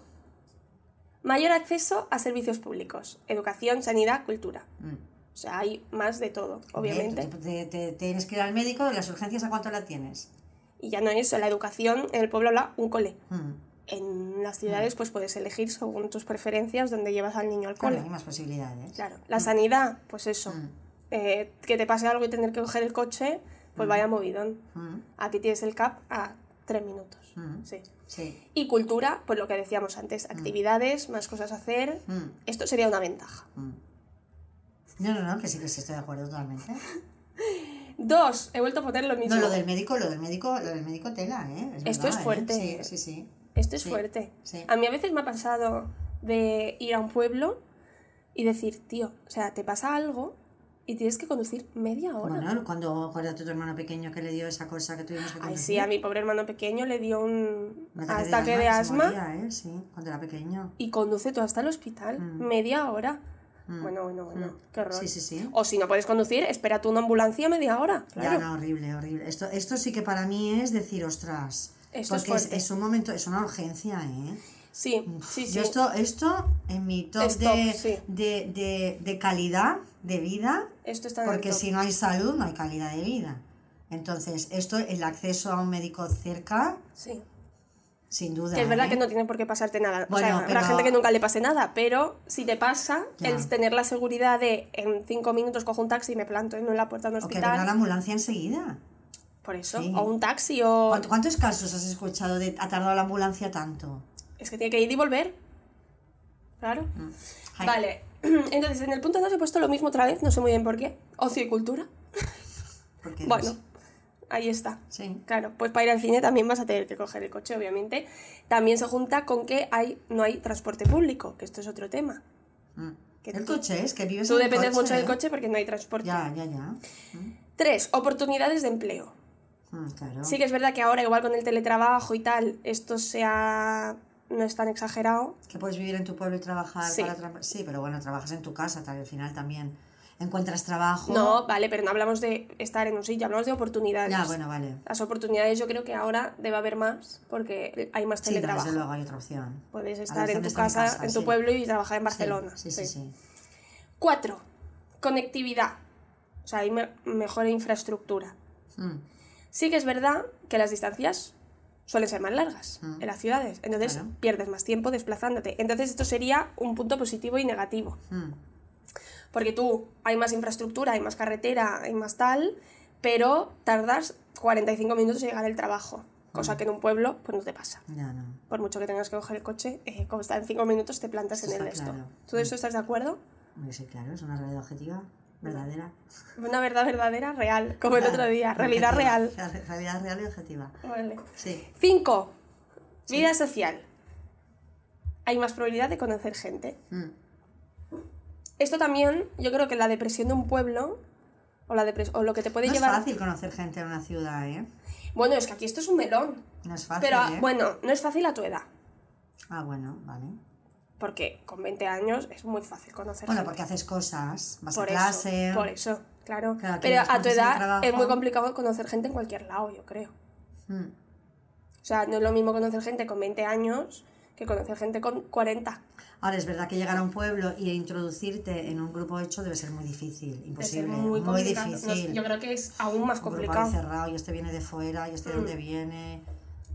Mayor acceso a servicios públicos, educación, sanidad, cultura. Mm. O sea, hay más de todo, obviamente. Te, te- te- tienes que ir al médico, las urgencias, ¿a cuánto la tienes? Y ya no es la educación en el pueblo habla un cole. Mm. En las ciudades pues puedes elegir según tus preferencias dónde llevas al niño al Claro, cole. hay más posibilidades. Claro. La sanidad, pues eso. Mm. Eh, que te pase algo y tener que coger el coche, pues vaya movidón. Mm. Aquí tienes el CAP a tres minutos. Mm. Sí. Sí. Y cultura, pues lo que decíamos antes, actividades, más cosas a hacer. Mm. Esto sería una ventaja. No, no, no, que sí que sí estoy de acuerdo totalmente. [laughs] Dos, he vuelto a poner lo mismo. No, lo del médico, lo del médico, lo del médico tela, ¿eh? Esto verdad, es fuerte. ¿eh? Sí, sí, sí. Esto es Sí, fuerte. sí. A mí a veces me ha pasado de ir a un pueblo y decir, tío, o sea, te pasa algo y tienes que conducir media hora. Bueno, cuando acuérdate tu hermano pequeño que le dio esa cosa que tuvimos que Ay, conducir. sí, a mi pobre hermano pequeño le dio un Un ataque de que se asma moría, ¿eh? Sí, cuando era pequeño. y conduce tú hasta el hospital, Mm. media hora. Mm. Bueno, bueno, bueno, Mm. qué horror. Sí, sí, sí. O si no puedes conducir, espera tú una ambulancia media hora. Ya, Claro. no, horrible, horrible. Esto, esto sí que para mí es decir, ostras. Esto es porque es, es un momento, es una urgencia, ¿eh? Sí, sí, sí. Yo esto, esto en mi top, de, sí. de, de, de calidad de vida, Esto está porque si no hay salud, no hay calidad de vida. Entonces, esto, el acceso a un médico cerca, Sí. Sin duda. Que es verdad ¿eh? que no tiene por qué pasarte nada. o Bueno, sea, habrá pero- gente que nunca le pase nada, pero si te pasa, Ya. el tener la seguridad de en cinco minutos cojo un taxi y me planto en la puerta de un O que venga la hospital. ambulancia enseguida. Por eso. Sí. O un taxi o. ¿Cuánto- ¿Cuántos casos has escuchado de ha tardado la ambulancia tanto? Es que tiene que ir y volver. Claro. Ay, Vale. [clears throat] Entonces, en el punto 2 he puesto lo mismo otra vez, no sé muy bien por qué. Ocio y cultura. porque Bueno, ahí está. Sí. Claro, pues para ir al cine también vas a tener que coger el coche, obviamente. También se junta con que hay, no hay transporte público, que esto es otro tema. Mm. Que El tú- coche es que vives Tú en el dependes coche, mucho del ¿eh? coche porque no hay transporte. Ya, ya, ya. Mm, Tres, oportunidades de empleo. mm, claro. Sí que es verdad que ahora, igual con el teletrabajo y tal, esto se ha... no es tan exagerado. Que puedes vivir en tu pueblo y trabajar Sí. para tra- Sí, pero bueno, trabajas en tu casa, tal, al final también encuentras trabajo. No, vale, pero no hablamos de estar en un sitio, hablamos de oportunidades. Ya, bueno, vale. Las oportunidades yo creo que ahora debe haber más porque hay más Sí, teletrabajo. desde luego hay otra opción. Puedes estar en tu casa, casa, en tu sí. pueblo y trabajar en Sí, Barcelona. Sí, sí, sí. Cuatro, conectividad. O sea, hay me- mejor infraestructura. Mm, Sí que es verdad que las distancias suelen ser más largas Mm. en las ciudades, entonces Claro. pierdes más tiempo desplazándote. Entonces esto sería un punto positivo y negativo, mm. Porque tú hay más infraestructura, hay más carretera, hay más tal, pero tardas 45 minutos en llegar al trabajo, cosa Mm. que en un pueblo pues no te pasa. Ya no. Por mucho que tengas que coger el coche, eh, como está en 5 minutos te plantas Eso en el está esto. claro. ¿Tú de eso estás de acuerdo? Sí, claro, es una realidad objetiva, verdadera. Una verdad verdadera, real, como el Claro, otro día, realidad real. [laughs] Real- Realidad real y objetiva. Vale. Sí. 5. Vida social. Hay más probabilidad de conocer gente. Mm, Esto también, yo creo que la depresión de un pueblo, o, la o lo que te puede No es llevar... fácil conocer gente en una ciudad, ¿eh? Bueno, es que aquí esto es un melón. No es fácil, Pero ¿eh? bueno, no es fácil a tu edad. Ah, bueno, vale. Porque con 20 años es muy fácil conocer Bueno, gente. porque haces cosas, vas por a clase. Eso, por eso, claro. Claro, Pero a tu edad es muy complicado conocer gente en cualquier lado, yo creo. Mm, O sea, no es lo mismo conocer gente con 20 años que conocer gente con 40. Ahora, es verdad que llegar a un pueblo y introducirte en un grupo hecho debe ser muy difícil, imposible, muy muy, complicado. No, difícil. yo creo que es aún más un grupo complicado. cerrado, y este viene de fuera, y este de dónde viene.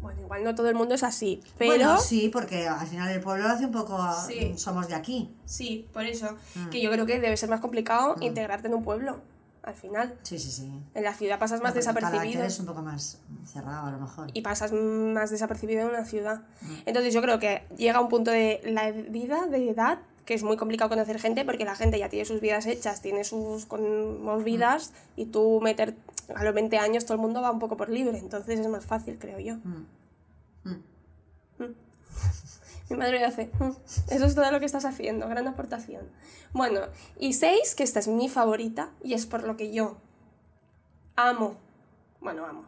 Bueno, igual no todo el mundo es así, pero... Bueno, sí, porque al final el pueblo lo hace un poco, Sí. mm, somos de aquí. Sí, por eso. Mm. Que yo creo que debe ser más complicado integrarte en un pueblo, al final. Sí, sí, sí. En la ciudad pasas más desapercibido. es un poco más cerrado a lo mejor. Y pasas más desapercibido en una ciudad. Mm. Entonces yo creo que llega un punto de la vida, de edad, que es muy complicado conocer gente porque la gente ya tiene sus vidas hechas, tiene sus movidas Mm. y tú meter a los 20 años todo el mundo va un poco por libre. Entonces es más fácil, creo yo. Mm. [laughs] Mi madre hace, "Mm, eso es todo lo que estás haciendo, gran aportación. Bueno, y seis, que esta es mi favorita y es por lo que yo amo, bueno, amo,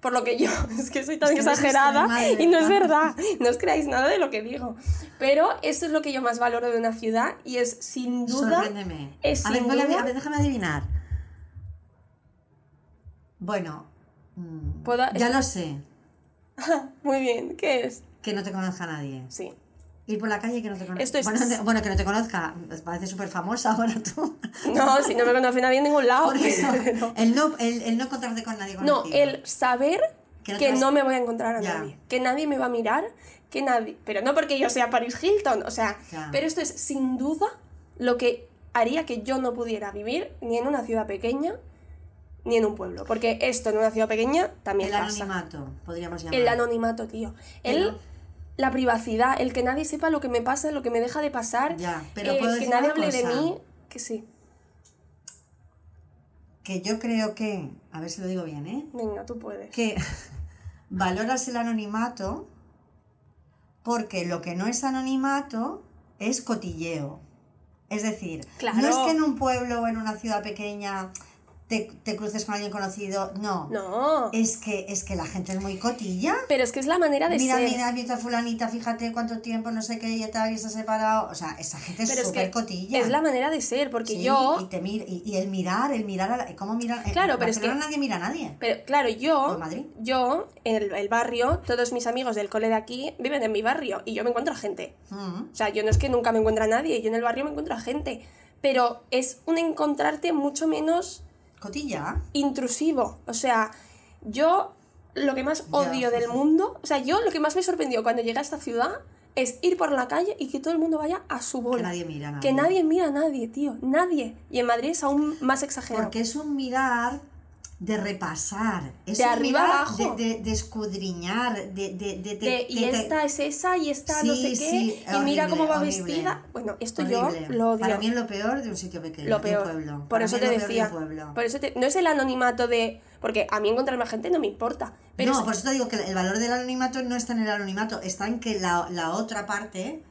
por lo que yo, [laughs] es que soy tan Es que eres exagerada y no es verdad. no os creáis nada de lo que digo, pero esto es lo que yo más valoro de una ciudad y es sin duda, Sorpréndeme. es a, ver, sin ponle- duda- a ver, déjame adivinar. Bueno, mm, Puedo- ya lo sé, [laughs] muy bien, ¿qué es? Que no te conozca nadie. Sí, Ir por la calle que no te conozca. Esto es- Bueno, bueno, que no te conozca. Parece súper famosa [laughs] ahora tú. No, si no me conoce nadie en ningún lado. [laughs] No. el, no, el, el no encontrarte con nadie No, el saber Que no que te vas- no me voy a encontrar a Ya. nadie. Que nadie me va a mirar, que nadie... Pero no porque yo sea Paris Hilton, o sea... Ya. Pero esto es sin duda lo que haría que yo no pudiera vivir ni en una ciudad pequeña ni en un pueblo. Porque esto en una ciudad pequeña también El pasa. anonimato, podríamos llamar. El anonimato, tío. El, la privacidad, el que nadie sepa lo que me pasa, lo que me deja de pasar. Ya, pero eh, puedo que nadie hable de mí, que sí. Que yo creo que, a ver si lo digo bien, ¿eh? Venga, tú puedes. Que [laughs] valoras el anonimato porque lo que no es anonimato es cotilleo. Es decir, Claro. no es que en un pueblo o en una ciudad pequeña te, te cruces con alguien conocido, no. No. Es que, es que la gente es muy cotilla. Pero es que es la manera de Mira, ser. mira, mira, fulanita, fíjate cuánto tiempo, no sé qué, y tal, y se ha separado. O sea, esa gente es súper cotilla. es la manera de ser, porque Sí, yo. Y, te mir- y, y el mirar, el mirar a la, ¿Cómo mirar? En Claro, pero es que- nadie mira a nadie. Pero claro, yo, ¿Por Madrid? yo, en el, el barrio, todos mis amigos del cole de aquí viven en mi barrio y yo me encuentro a gente. Mm. O sea, yo no es que nunca me encuentre a nadie, yo en el barrio me encuentro a gente. Pero es un encontrarte mucho menos Cotilla. intrusivo. O sea, yo lo que más Ya. odio del mundo, o sea, yo lo que más me sorprendió cuando llegué a esta ciudad es ir por la calle y que todo el mundo vaya a su bola. Que nadie mira a nadie. Que nadie mira a nadie, tío. Nadie. Y en Madrid es aún más exagerado. Porque es un mirar de repasar. Es De arriba abajo. De, de, de escudriñar, de... de, de, de- De, y de- de- esta es esa y esta no Sí, sé qué. sí, y mira horrible, cómo va horrible. vestida. Bueno, esto horrible. yo lo odio. Para mí es lo peor de un sitio pequeño, lo de peor. un pueblo. Por Para eso te es de decía. un pueblo. Por eso te- no es el anonimato de. Porque a mí encontrarme a gente no me importa. Pero no, es- por eso te digo que el valor del anonimato no está en el anonimato, está en que la, la otra parte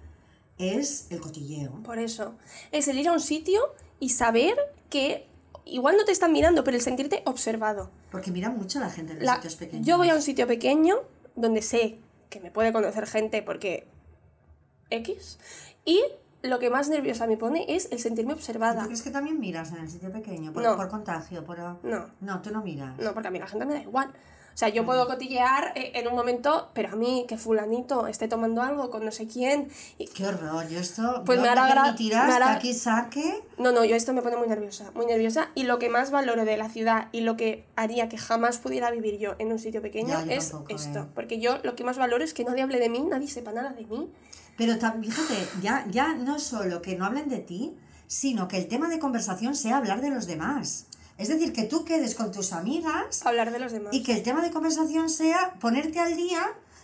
es el cotilleo. Por eso. Es el ir a un sitio y saber que igual no te están mirando, pero el sentirte observado. Porque mira mucho la gente en los La- sitios pequeños. yo voy a un sitio pequeño donde sé que me puede conocer gente porque X. Y lo que más nerviosa me pone es el sentirme ¿Y ¿Tú observada. crees que también miras en el sitio pequeño? Por, No. por contagio, por... No. No, tú no miras. No, porque a mí la gente me da igual. O sea, yo puedo cotillear eh, en un momento, pero a mí que fulanito esté tomando algo con no sé quién. y- Qué horror, yo esto... Pues yo me hará me hará- aquí saque... No, no, yo esto me pone muy nerviosa, muy nerviosa. Y lo que más valoro de la ciudad y lo que haría que jamás pudiera vivir yo en un sitio pequeño Ya, es tampoco, esto. eh. Porque yo lo que más valoro es que nadie hable de mí, nadie sepa nada de mí. Pero fíjate, ya, ya no solo que no hablen de ti, sino que el tema de conversación sea hablar de los demás. Es decir, que tú quedes con tus amigas Hablar de los demás. y que el tema de conversación sea ponerte al día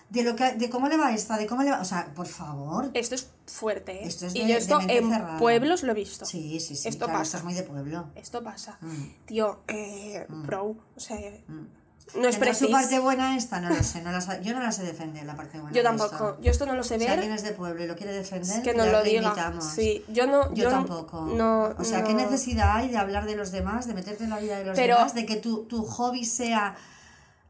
de lo que de cómo le va esta, de cómo le va, o sea, por favor. Esto es fuerte, ¿eh? Esto es y de- yo de esto mente en cerrada. pueblos lo he visto. Sí, sí, sí, Esto claro, pasa. esto es muy de pueblo. Esto pasa. Mm. Tío, eh, pro, o sea, Mm. No es ¿Tendrá su preciso. parte buena esta? No lo sé, no la yo no la sé defender, la parte buena. Yo tampoco. esto. Yo esto no lo sé Si ver. alguien es de pueblo y lo quiere defender, que nos lo diga. invitamos. Sí, yo no. Yo, tampoco. No, o sea, ¿qué necesidad hay de hablar de los demás, de meterte en la vida de los Pero- demás, de que tu, tu hobby sea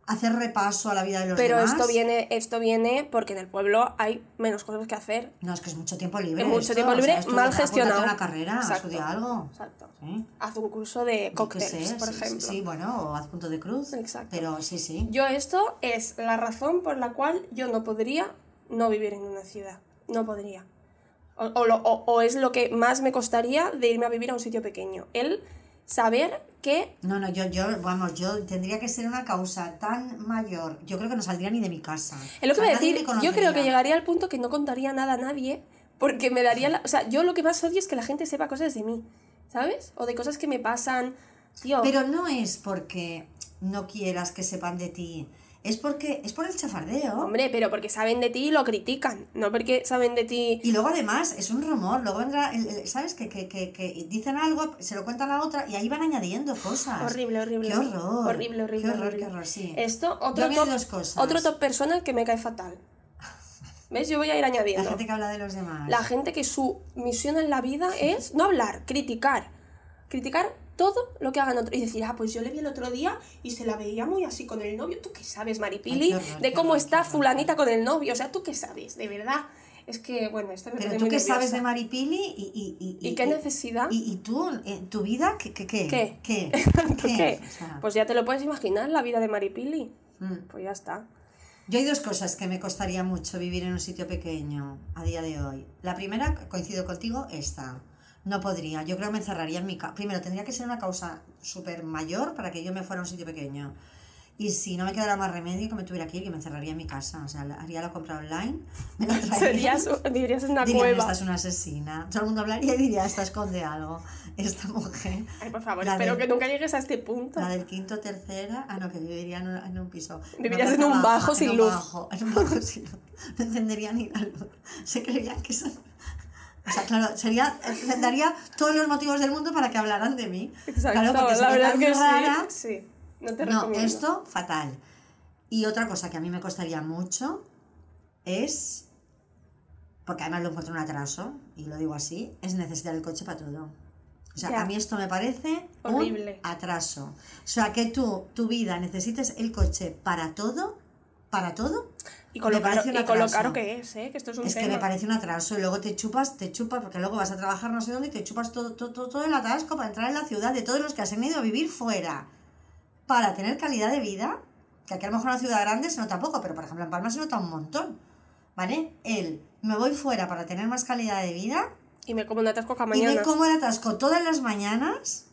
hacer repaso a la vida de los Pero demás? esto viene, esto viene porque en el pueblo hay menos cosas que hacer. No, es que es mucho tiempo libre. Es mucho esto, tiempo o sea, libre, mal gestionado. una carrera, Exacto. estudia algo. Exacto. Sí. Haz un curso de cócteles, sé, por sí, ejemplo. Sí, bueno, o haz punto de cruz. Exacto. Pero sí, sí. Yo esto es la razón por la cual yo no podría no vivir en una ciudad. No podría. O, o o- o es lo que más me costaría de irme a vivir a un sitio pequeño. El saber que No, no, yo, yo, vamos, yo tendría que ser una causa tan mayor. Yo creo que no saldría ni de mi casa. Es lo que O voy a decir, yo creo que llegaría al punto que no contaría nada a nadie, porque me daría la... O sea, yo lo que más odio es que la gente sepa cosas de mí, ¿sabes? O de cosas que me pasan, tío. Pero no es porque no quieras que sepan de ti. Es porque es por el chafardeo. Hombre, pero porque saben de ti y lo critican, no porque saben de ti... Y luego además es un rumor, luego vendrá, el- el- ¿sabes? Que, que, que, que dicen algo, se lo cuentan a la otra y ahí van añadiendo cosas. Horrible, horrible. Qué horror. Horrible, horrible. Qué horror, horrible. qué horror, sí. Esto, otro top, dos cosas. otro top persona que me cae fatal. [laughs] ¿Ves? Yo voy a ir La añadiendo. gente que habla de los demás. La gente que su misión en la vida es no hablar, criticar. Criticar todo lo que hagan otros. Y decir, ah, pues yo le vi el otro día y se la veía muy así con el novio. ¿Tú qué sabes, Maripili? Ay, qué horror, de cómo horror, está fulanita con el novio. O sea, ¿tú qué sabes? De verdad. Es que, bueno, esto me Pero tú muy qué sabes de Maripili y... ¿Y, ¿Y qué necesidad? Y, y tú, en tu vida, ¿qué? ¿Qué? ¿Qué? ¿Qué? ¿Qué? [laughs] ¿Por qué? O sea, Pues ya te lo puedes imaginar, la vida de Maripili. mm. Pues ya está. Yo hay dos cosas que me costaría mucho vivir en un sitio pequeño a día de hoy. La primera, coincido contigo, esta. No podría. Yo creo que me encerraría en mi casa. Primero, tendría que ser una causa súper mayor para que yo me fuera a un sitio pequeño. Y si no me quedara más remedio que me tuviera que ir, que me encerraría en mi casa. O sea, haría la compra online, me la [laughs] traería. Serías, vivirías en una Dirían, cueva. esta es una asesina. Todo el mundo hablaría y diría, esta esconde algo. Esta mujer. Ay, por favor, La del- espero que nunca llegues a este punto. La del quinto, tercera. Ah, no, que viviría en un, en un piso. Vivirías en un bajo sin luz. en un bajo sin luz. No encendería ni la luz. Se creerían que son. O sea, claro, sería, daría todos los motivos del mundo para que hablaran de mí. Exacto, claro, porque la verdad que rara. sí. Sí, no te No, recomiendo. esto fatal. Y otra cosa que a mí me costaría mucho es, porque además lo encuentro un atraso, y lo digo así, es necesitar el coche para todo. O sea, Ya. a mí esto me parece Horrible. un atraso. O sea, que tú, tu vida, necesites el coche para todo, para todo, Y con, lo caro, y con lo atraso. caro que es, ¿eh? Que esto es un es que me parece un atraso y luego te chupas, te chupas, porque luego vas a trabajar no sé dónde y te chupas todo, todo, todo, el atasco para entrar en la ciudad de todos los que has ido a vivir fuera para tener calidad de vida, que aquí a lo mejor en una ciudad grande se nota poco, pero por ejemplo en Palma se nota un montón, ¿vale? El me voy fuera para tener más calidad de vida Y me como un atasco cada y mañana. me como el atasco todas las mañanas,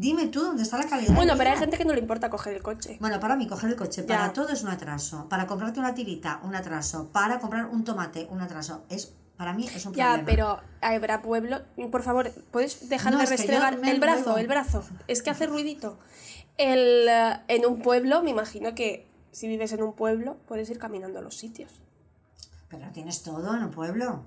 dime tú dónde está la calidad Bueno, pero hay gente que no le importa coger el coche. Bueno, para mí coger el coche para Ya. todo es un atraso. Para comprarte una tirita, un atraso. Para comprar un tomate, un atraso. Es, para mí es un Ya, problema. pero habrá pueblo. Por favor, ¿puedes dejar No, de restregar el brazo? muevo. El brazo. Es que hace ruidito. El, eh, en un pueblo, me imagino que si vives en un pueblo, puedes ir caminando a los sitios. Pero tienes todo en un pueblo.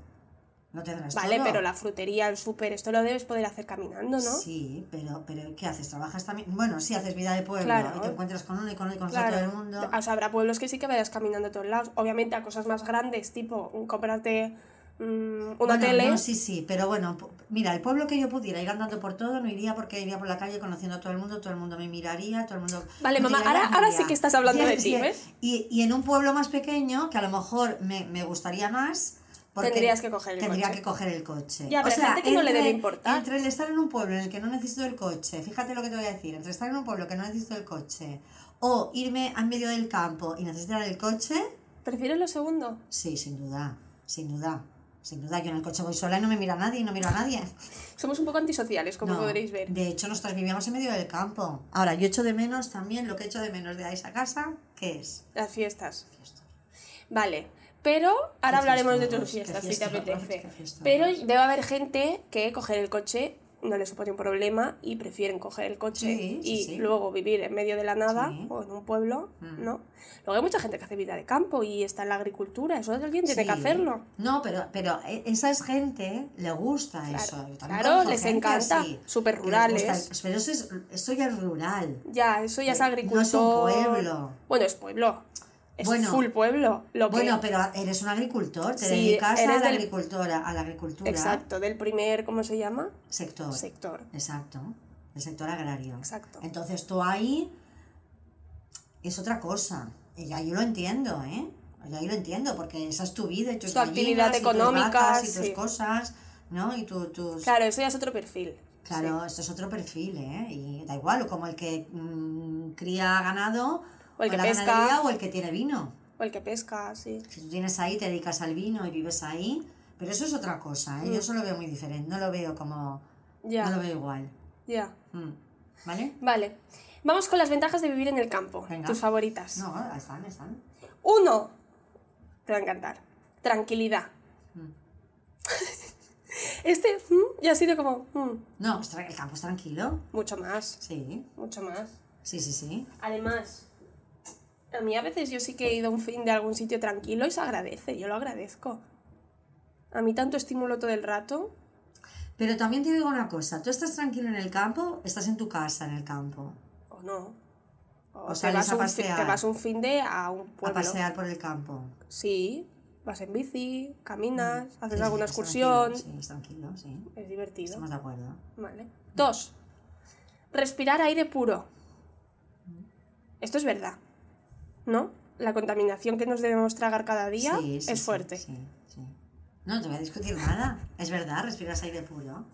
No tendrás Vale, todo. pero la frutería, el súper, esto lo debes poder hacer caminando, ¿no? Sí, pero, pero ¿qué haces? ¿Trabajas también? Bueno, sí, haces vida de pueblo Claro. y te encuentras con uno y con otro y con Claro. todo el mundo. O sea, habrá pueblos que sí que vayas caminando a todos lados. Obviamente a cosas más grandes, tipo mm, comprarte mm, una Bueno, tele. no, sí, sí, pero bueno, mira, el pueblo que yo pudiera ir andando por todo, no iría porque iría por la calle conociendo a todo el mundo, todo el mundo me miraría, todo el mundo... Vale, mamá, ahora- ahora sí que estás hablando [laughs] Y- de ti, ¿ves? Y, y en un pueblo más pequeño, que a lo mejor me, me gustaría más... porque Tendrías que coger el tendría coche. que coger el coche. Ya, pero hay gente que no le debe importar. Entre el estar en un pueblo en el que no necesito el coche, fíjate lo que te voy a decir, entre estar en un pueblo que no necesito el coche o irme al medio del campo y necesitar el coche, ¿Prefieres lo segundo? sí, sin duda, sin duda. Sin duda, yo en el coche voy sola y no me mira nadie no miro a nadie. Somos un poco antisociales, como No, podréis ver. De hecho, nosotros vivíamos en medio del campo. Ahora, yo echo de menos también lo que echo de menos de esa casa, ¿qué es? Las fiestas. Fiesta. Vale. Pero ahora hablaremos de tus fiestas, si te apetece. Pero debe haber gente que coger el coche no les supone un problema y prefieren coger el coche Sí, sí, y sí. luego vivir en medio de la nada Sí. o en un pueblo, Mm. ¿no? Luego hay mucha gente que hace vida de campo y está en la agricultura, eso alguien tiene que Sí. hacerlo. No, pero, pero e- esa es gente, le gusta Claro, eso. Yo claro, les encanta, súper rurales. gusta. Pero eso, es, eso ya es rural. Ya, eso ya es Eh, no agricultor. es un pueblo. Bueno, es pueblo. Es Bueno. full pueblo. Lo que... Bueno, pero eres un agricultor, te Sí, dedicas a la, del- agricultura, a la agricultura. Exacto, del primer, ¿cómo se llama? Sector. Sector. Exacto. El sector agrario. Exacto. Entonces tú ahí es otra cosa. Y ahí yo lo entiendo, ¿eh? Y ahí lo entiendo, porque esa es tu vida y tus Tu actividad gallinas y tus económica, y tus sí. cosas, ¿no? Y tu- tus... Claro, eso ya es otro perfil. Claro, esto es otro perfil, ¿eh? Y da igual, como el que mm, cría ganado, O el que la pesca. o el que tiene vino. O el que pesca, sí. Si tú tienes ahí, te dedicas al vino y vives ahí, pero eso es otra cosa, ¿eh? Yo eso lo veo muy diferente, no lo veo como... Mm. Ya, No lo veo igual. ya. Mm. ¿Vale? Vale. Vamos con las ventajas de vivir en el campo. Venga. Tus favoritas. No, están, están. Uno. Te va a encantar. Tranquilidad. Mm. [laughs] Este mm, ya ha sido como mm, No, el campo es tranquilo. mucho más. Sí, Mucho más. sí, sí, sí. Además, a mí a veces yo sí que he ido a un fin de algún sitio tranquilo y se agradece, yo lo agradezco. A mí tanto estímulo todo el rato. Pero también te digo una cosa, tú estás tranquilo en el campo, estás en tu casa en el campo, O no. O, O te, vas a pasear. te vas un fin de a un a pueblo. pasear por el campo. Sí, vas en bici, caminas, haces Mm. Sí, alguna excursión. tranquilo, Sí, es tranquilo, sí. Es divertido. Estamos de acuerdo. Vale. Dos. Respirar aire puro. Esto es verdad. ¿No? La contaminación que nos debemos tragar cada día Sí, sí, es fuerte. Sí. No, no te voy a discutir nada. Es verdad, respiras aire puro.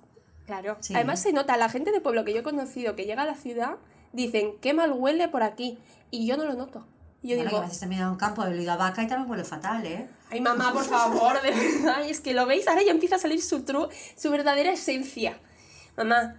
Claro. Además se nota, la gente de pueblo que yo he conocido que llega a la ciudad, dicen, qué mal huele por aquí. Y yo no lo noto. Y yo Bueno, que digo, a veces también a un campo he ido a vaca y también huele fatal, ¿eh? ay mamá, por favor, de verdad, es que lo veis, ahora ya empieza a salir su, tru- su verdadera esencia. Mamá,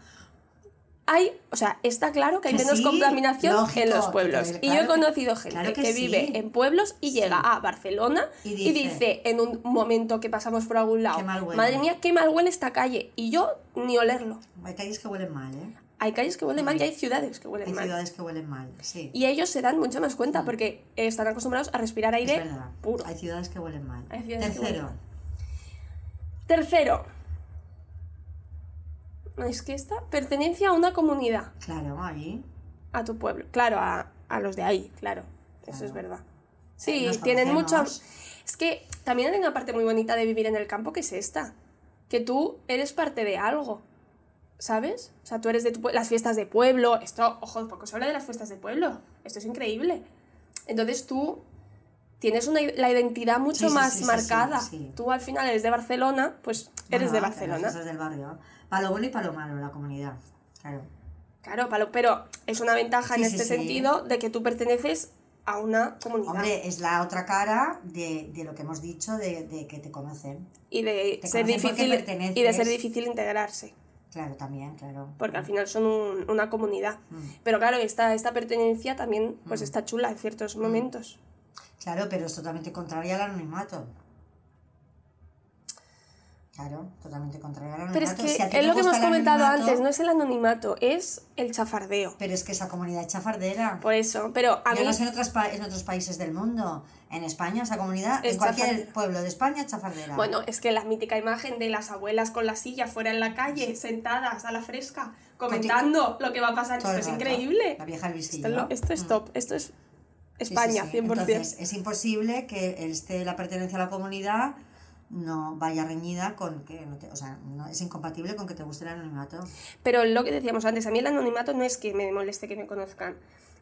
hay, o sea, está claro que hay Que menos sí, contaminación lógico, en los pueblos. y yo he conocido gente claro que, que sí. vive en pueblos y llega a Barcelona Y y dice- en un momento que pasamos por algún lado, mal huele". madre mía, qué mal huele esta calle. Y yo ni olerlo. Hay calles que huelen mal, ¿eh? Hay calles que huelen mal y hay ciudades que huelen Hay mal. ciudades que huelen mal, sí. Y ellos se dan mucho más cuenta porque están acostumbrados a respirar es aire puro. Hay ciudades que huelen mal. Hay ciudades que Tercero, Tercero, es que esta pertenencia a una comunidad, claro, ahí. a tu pueblo, claro, a, a los de ahí, claro, eso es verdad. Sí, Nos tienen mucho... conocemos. Es que también hay una parte muy bonita de vivir en el campo que es esta, que tú eres parte de algo, ¿sabes? O sea, tú eres de tu las fiestas de pueblo, esto, ojo, poco se habla de las fiestas de pueblo, esto es increíble. Entonces tú tienes una, la identidad mucho Sí, sí, más sí, marcada. Tú al final eres de Barcelona, pues eres Bueno, de Barcelona. del barrio. Para lo bueno y para lo malo, la comunidad. Claro. Claro, pero es una ventaja en Sí, este sí. sentido de que tú perteneces a una comunidad Hombre, es la otra cara de, de lo que hemos dicho de, de que te conocen. y de te ser difícil y de ser difícil integrarse, Claro, también, claro. porque al final son un- una comunidad. Mm. Pero claro, esta, esta pertenencia también pues está chula en ciertos momentos. Claro, pero es totalmente contraria al anonimato. Claro, totalmente contraria al Pero es anonimato. que Si es lo que hemos comentado anonimato, antes, no es el anonimato, es el chafardeo. Pero es que esa comunidad es chafardera. Por eso, pero a Yo mí no sé en, otras en otros países del mundo. En España, esa comunidad, Es en cualquier chafardera. pueblo de España, es chafardera. Bueno, es que la mítica imagen de las abuelas con la silla fuera en la calle, sentadas a la fresca, comentando lo que va a pasar, Todo esto es increíble. La vieja del Esto, esto es Mm. top, esto es Sí, sí, España, sí. 100%. Entonces, es imposible que este, la pertenencia a la comunidad no vaya reñida con que no te, o sea, no, es incompatible con que te guste el anonimato. Pero lo que decíamos antes, a mí el anonimato no es que me moleste que me conozcan.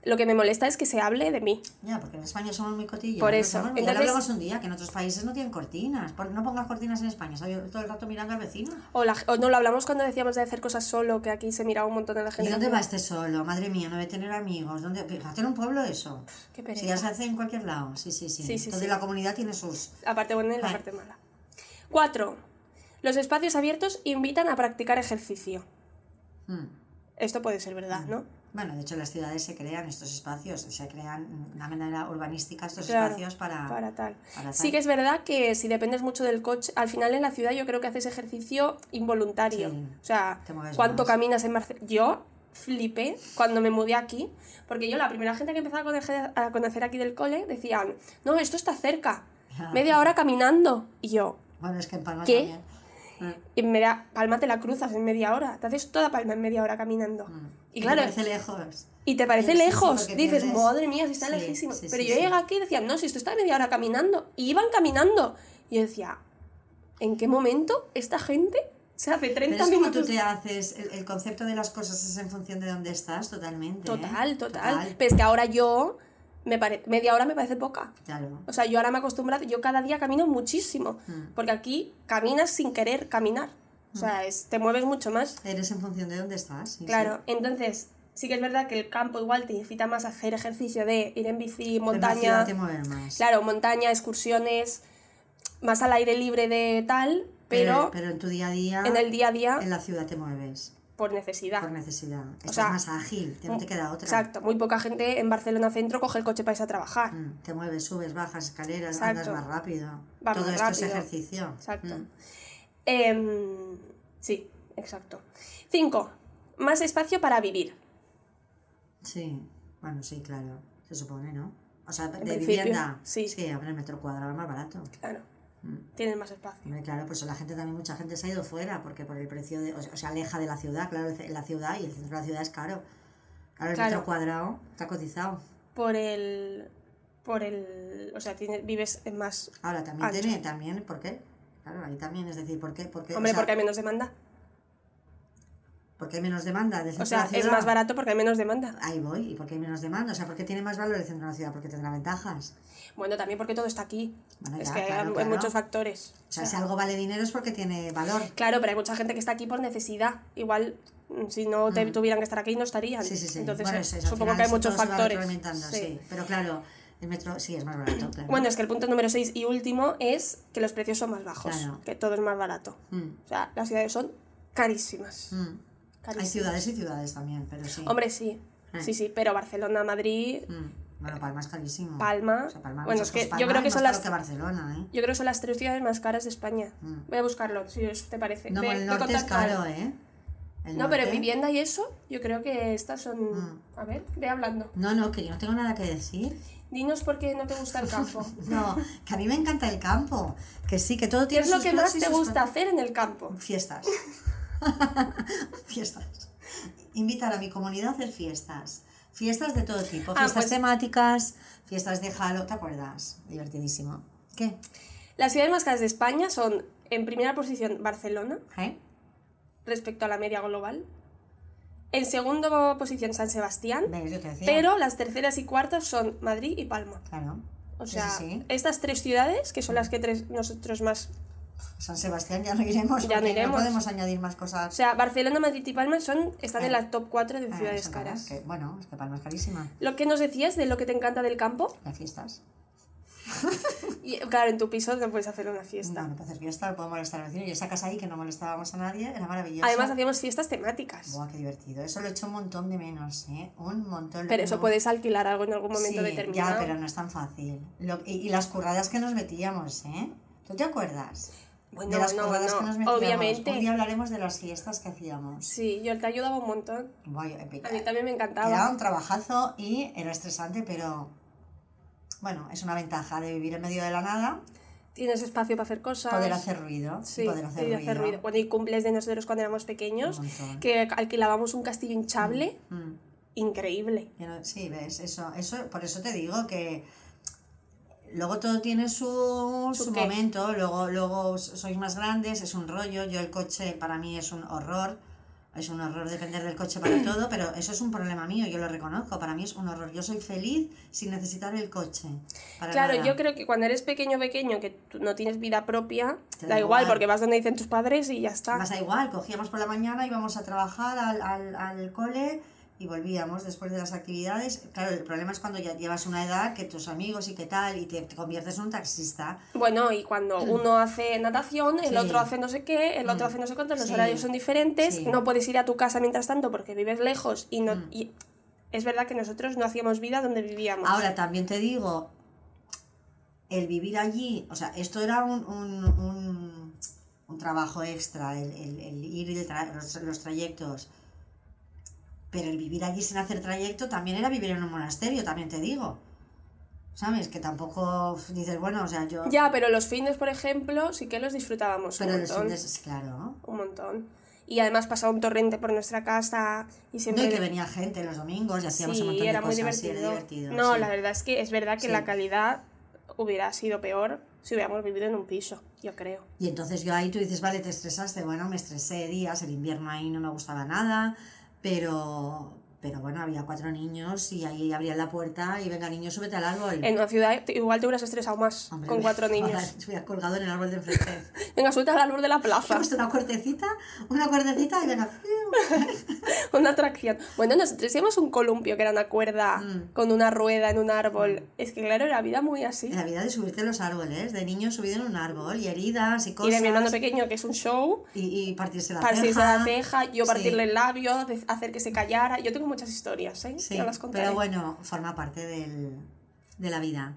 Lo que me molesta es que se hable de mí. Ya, porque en España somos muy cotillas. Por eso. Somos- ya lo Entonces- hablamos un día, que en otros países no tienen cortinas. No pongas cortinas en España, estoy todo el rato mirando al vecino. O, la- o no lo hablamos cuando decíamos de hacer cosas solo, que aquí se miraba un montón de la gente. ¿Y dónde va este solo? Madre mía, no debe tener amigos. ¿Dónde? Fíjate en un pueblo eso. Qué Si pereza. ya se hace en cualquier lado. Sí, sí, sí. Sí, sí, Entonces sí. la comunidad tiene sus... La parte buena y la parte mala. Cuatro. Los espacios abiertos invitan a practicar ejercicio. Hmm. Esto puede ser verdad, ¿no? Bueno, de hecho las ciudades se crean estos espacios, se crean de una manera urbanística estos Claro, espacios para... para tal. para Sí que es verdad que si dependes mucho del coche, al final en la ciudad yo creo que haces ejercicio involuntario. Sí, o sea, ¿cuánto más. caminas en Barcelona? Yo flipé cuando me mudé aquí, porque yo la primera gente que empezaba a conocer, a conocer aquí del cole decían, no, esto está cerca, media hora caminando. Y yo, Bueno, es que en Palma ¿Qué? también. Mm, en media, Palma te la cruzas en media hora, te haces toda Palma en media hora caminando. mm. Y te claro, parece lejos. y te parece Sí, lejos. Dices, pierdes- madre mía, si está Sí, lejísimo. sí, Pero yo llegué aquí y decían, no, si esto está media hora caminando. Y iban caminando. Y yo decía, ¿en qué momento esta gente se hace 30 Pero es como tú minutos? te haces, el, el concepto de las cosas es en función de dónde estás, totalmente. ¿eh? Total, total, Pero es que ahora yo, me pare... media hora me parece poca. Claro. O sea, yo ahora me he acostumbrado, yo cada día camino muchísimo. Mm. Porque aquí caminas sin querer caminar. O sea, es, te mueves mucho más. Eres en función de dónde estás. sí, Claro, sí. entonces sí que es verdad que el campo igual te incita más a hacer ejercicio de ir en bici, Pero montaña. ciudad te más. Claro, montaña, excursiones, más al aire libre de tal, pero, pero en tu día a día, en el día a día en la ciudad te mueves por necesidad. por necesidad. Estás sea, más ágil, te- no te queda otra. Exacto, muy poca gente en Barcelona Centro coge el coche para irse a trabajar. Mm, Te mueves, subes, bajas escaleras, Exacto. andas más rápido. Va Todo más esto es ejercicio. Exacto. Mm. Em, sí, exacto. Cinco, más espacio para vivir. Sí, bueno, sí, claro. Se supone, ¿no? O sea, de vivienda. sí. Sí, el metro cuadrado es más barato. Claro, Mm. tienen más espacio. Claro, pues la gente también, mucha gente se ha ido fuera porque por el precio de. O sea, se aleja de la ciudad, claro, la ciudad y el centro de la ciudad es caro. Claro, el Claro. metro cuadrado está cotizado. Por el. Por el. O sea, tiene- vives en más. Ahora, también Ancho. tiene, también, ¿por qué? Claro, ahí también, es decir, ¿por qué? Porque, Hombre, o sea, porque hay menos demanda. Porque hay menos demanda del centro O sea, de la es más barato porque hay menos demanda. Ahí voy, ¿y por qué hay menos demanda? O sea, ¿por qué tiene más valor el centro de la ciudad? Porque tendrá ventajas. Bueno, también porque todo está aquí. Bueno, es ya, que hay- claro, hay, claro. muchos factores. O sea, si algo vale dinero es porque tiene valor. Claro, pero hay mucha gente que está aquí por necesidad. Igual, mm, si no te tuvieran que estar aquí, no estarían. Sí, sí, sí. Entonces, Bueno, eh, eso es, supongo final que hay muchos factores. Sí. sí. Pero claro, El metro sí es más barato, claro. Bueno, es que el punto número 6 y último es que los precios son más bajos, Claro. que todo es más barato. Mm, O sea, las ciudades son carísimas. mm. Hay ciudades y ciudades también, pero sí. Hombre, sí. Eh. Sí, sí, pero Barcelona, Madrid, Mm. Bueno, Palma es carísimo. Palma. O sea, Palma, bueno, es que cosas. yo Palma creo que son las que Barcelona, ¿eh? yo creo que son las tres ciudades más caras de España. Mm. Voy a buscarlo, si os te parece. No, Ve- el norte es caro, ¿eh? El No, pero en vivienda y eso, yo creo que estas son... Mm. A ver, ve hablando. No, no, que yo no tengo nada que decir. Dinos por qué no te gusta el campo. [laughs] No, que a mí me encanta el campo. Que sí, que todo ¿Qué tiene es lo sus que más te gusta hacer en el campo? Fiestas. [laughs] [laughs] fiestas. Invitar a mi comunidad a hacer fiestas. Fiestas de todo tipo. Ah, Fiestas pues- temáticas, fiestas de Halo, ¿te acuerdas? Divertidísimo. ¿Qué? Las ciudades más caras de España son, en primera posición, Barcelona, ¿Eh? respecto a la media global. En segunda posición, San Sebastián. Pero las terceras y cuartas son Madrid y Palma. Claro. O Sí, sea, sí, sí. estas tres ciudades, que son las que tres, nosotros más... San Sebastián ya no iremos. Ya no iremos. podemos añadir más O cosas. sea, Barcelona, Madrid y Palma son, están en Eh. la top 4 de Ah, ciudades son caras. que- bueno, es que Palma es carísima. Lo que nos decías de lo que te encanta del campo, Las fiestas. y claro, en tu piso no puedes hacer una fiesta. No, no puedo hacer fiesta, no puedo molestar al vecino. Y esa casa ahí que no molestábamos a nadie era maravillosa. Además hacíamos fiestas temáticas. Buah, qué divertido. Eso lo he hecho un montón de menos, ¿eh? Un montón. Pero eso no. puedes alquilar algo en algún momento Sí, determinado. Ya, pero no es tan fácil. Lo- y, y las curradas que nos metíamos, ¿eh? ¿Tú te acuerdas? Bueno, de las no, que nos metíamos. obviamente. Un día hablaremos de las fiestas que hacíamos. Sí, yo te ayudaba un montón. Eh, A mí también me Era encantaba. un trabajazo y era estresante, pero bueno, es una ventaja de vivir en medio de la nada, Tienes espacio para hacer cosas. poder hacer ruido. Sí, poder hacer y ruido. hacer ruido. Bueno, y cumples de nosotros cuando éramos pequeños, que alquilábamos un castillo hinchable, Mm. increíble. Yo no- sí, ves, eso, eso, por eso te digo que luego todo tiene su, ¿Su momento, luego, luego sois más grandes, es un rollo, yo el coche para mí es un horror, es un horror depender del coche para todo, [clears throat] pero eso es un problema mío, yo lo reconozco, para mí es un horror, yo soy feliz sin necesitar el coche. para Claro, nada. yo creo que cuando eres pequeño pequeño, que tú no tienes vida propia, da da igual, igual. porque vas donde dicen tus padres y ya está. Más da igual, cogíamos por la mañana, íbamos a trabajar al, al, al cole y volvíamos después de las actividades. Claro, el problema es cuando ya llevas una edad que tus amigos y qué tal, y te, te conviertes en un taxista. Bueno, y cuando uno hace natación, el Sí. otro hace no sé qué, el otro Mm. hace no sé cuántos, los Sí. horarios son diferentes, Sí. no puedes ir a tu casa mientras tanto porque vives lejos y no... Mm. y es verdad que nosotros no hacíamos vida donde vivíamos. Ahora también te digo, el vivir allí, o sea, esto era un, un, un, un trabajo extra, el, el- el ir y tra- los, los trayectos. Pero el vivir allí sin hacer trayecto también era vivir en un monasterio, también te digo. ¿Sabes? Que tampoco dices, bueno, o sea, yo... Ya, pero los fines, por ejemplo, sí que los disfrutábamos pero un los montón. fines, claro. Un montón. Y además pasaba un torrente por nuestra casa y No, siempre... y que venía gente los domingos y hacíamos un montón sí, de era muy cosas. sí, divertido. era divertido. no, sí. la verdad es que es verdad que Sí. la calidad hubiera sido peor si hubiéramos vivido en un piso, yo creo. Y entonces yo ahí tú dices, vale, te estresaste. Bueno, me estresé días, el invierno ahí no me gustaba nada, pero, pero bueno, había cuatro niños y ahí abrían la puerta y venga, niño, súbete al árbol. En una ciudad igual te hubieras estresado más Hombre, con cuatro [laughs] ahora niños. Estuviera colgado en el árbol de enfrente. [laughs] Venga, suelta al árbol de la He plaza. puesto una cuertecita, una cuertecita y venga. [laughs] una atracción. Bueno, nosotros hicimos un columpio que era una cuerda Mm. con una rueda en un árbol. Es que claro, era vida muy así. La vida de subirte a los árboles, de niño subido en un árbol y heridas y Y cosas. de mi hermano pequeño, que es un show, y, y partirse la partirse ceja. la ceja, yo Sí. partirle el labio, hacer que se callara. Yo tengo muchas historias, ¿eh? Sí, las pero bueno, forma parte del, de la vida.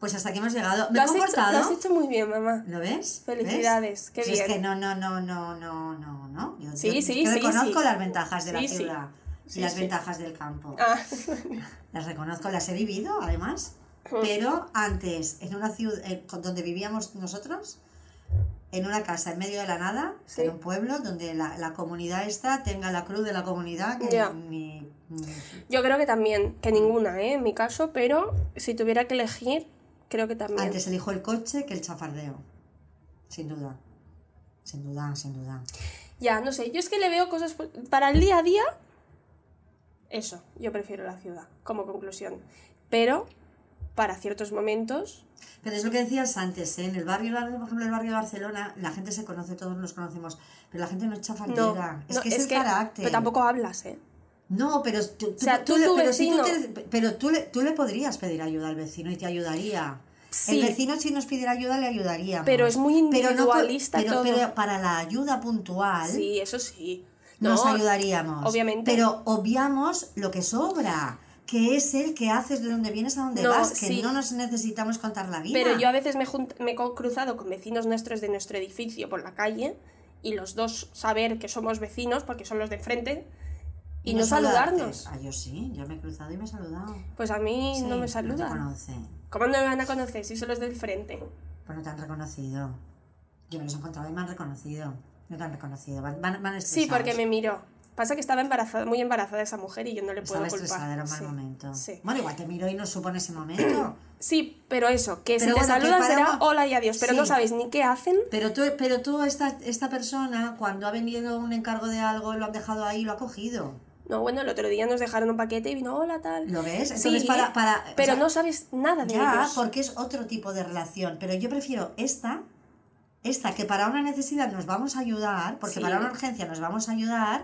Pues hasta aquí hemos llegado. Me Lo he has, hecho, comportado. lo has hecho muy bien, mamá. ¿Lo ves? Felicidades, ¿Ves? qué Si bien. Es que no, no, no, no, no, no, no. Yo, Sí, yo- sí, yo sí, reconozco las ventajas de la ciudad y las ventajas del campo. Ah, [laughs] Las reconozco, las he vivido además. Pero antes, en una ciudad eh, donde vivíamos nosotros, en una casa en medio de la nada, Sí. en un pueblo donde la, la comunidad esta tenga la cruz de la comunidad que ni- yo creo que también, que ninguna, ¿eh? En mi caso, pero si tuviera que elegir, creo que también. Antes elijo el coche que el chafardeo. Sin duda. Sin duda, sin duda. Ya, no sé, yo es que le veo cosas para el día a día. Eso, yo prefiero la ciudad, como conclusión. Pero para ciertos momentos, Pero es lo que decías antes, ¿eh? en el barrio, por ejemplo, el barrio de Barcelona, la gente se conoce, todos nos conocemos, pero la gente no es no. chafardera. es no, que es, el carácter. Pero tampoco hablas, ¿eh? No, pero tú, tú- sea, tú pero si tú vecino- te- pero tú le, tú le podrías pedir ayuda al vecino y te ayudaría. Sí. El vecino si nos pidiera ayuda le ayudaríamos. Pero es muy Pero no individualista pero, todo. pero para la ayuda puntual Sí, eso sí. nos No, ayudaríamos. obviamente. Pero obviamos lo que sobra, que es el que haces de donde vienes a donde No, vas, que sí. no nos necesitamos contar la vida. Pero yo a veces me, me he cruzado con vecinos nuestros de nuestro edificio por la calle y los dos saber que somos vecinos porque son los de enfrente y no saludarte. saludarnos. Ah, yo sí, yo me he cruzado y me he saludado. Pues a mí Sí, no me saludan. conocen. ¿Cómo no me van a conocer si son los del frente? Pues no te han reconocido. Yo me los he encontrado y me han reconocido. No te han reconocido. Van, van, van Sí, porque me miró. Pasa que estaba embarazada, muy embarazada esa mujer y yo no le puedo Estaba culpar. estresada, era un mal Sí, momento. Sí. Bueno, igual te miro y no supo en ese momento. [clears throat] Sí, pero eso, que Pero si te bueno, que saludan será hola y adiós, pero no Sí. sabes ni qué hacen. Pero tú, pero tú esta, esta persona, cuando ha venido un encargo de algo, lo han dejado ahí, lo ha cogido. No, bueno, el otro día nos dejaron un paquete y vino hola tal. ¿Lo ves? Entonces, Sí, para, para, o pero sea, no sabes nada de Ya, ellos. porque es otro tipo de relación. Pero yo prefiero esta, esta, que para una necesidad nos vamos a ayudar, porque Sí. para una urgencia nos vamos a ayudar,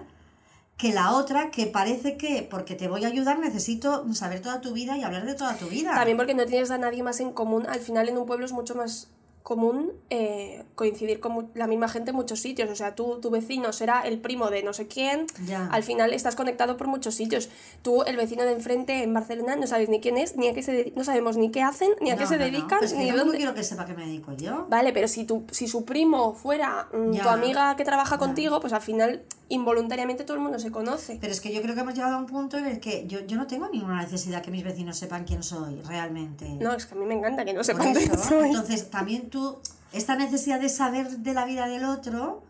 que la otra, que parece que porque te voy a ayudar necesito saber toda tu vida y hablar de toda tu vida. También porque no tienes a nadie más en común. Al final en un pueblo es mucho más común eh, coincidir con la misma gente en muchos sitios. O sea, tú, tu vecino será el primo de no sé quién. Ya. Al final estás conectado por muchos sitios. Tú, el vecino de enfrente en Barcelona, no sabes ni quién es, ni a qué se no sabemos ni qué hacen, ni a qué No, se no, no. dedican, Pues que ni yo dónde. quiero que sepa que me dedico yo. Vale, pero si, tu, si su primo fuera mm, Ya. tu amiga que trabaja contigo, pues al final involuntariamente todo el mundo se conoce. Pero es que yo creo que hemos llegado a un punto en el que yo, yo no tengo ninguna necesidad que mis vecinos sepan quién soy realmente. No, es que a mí me encanta que no sepan eso, soy. Entonces, también tú, esta necesidad de saber de la vida del otro,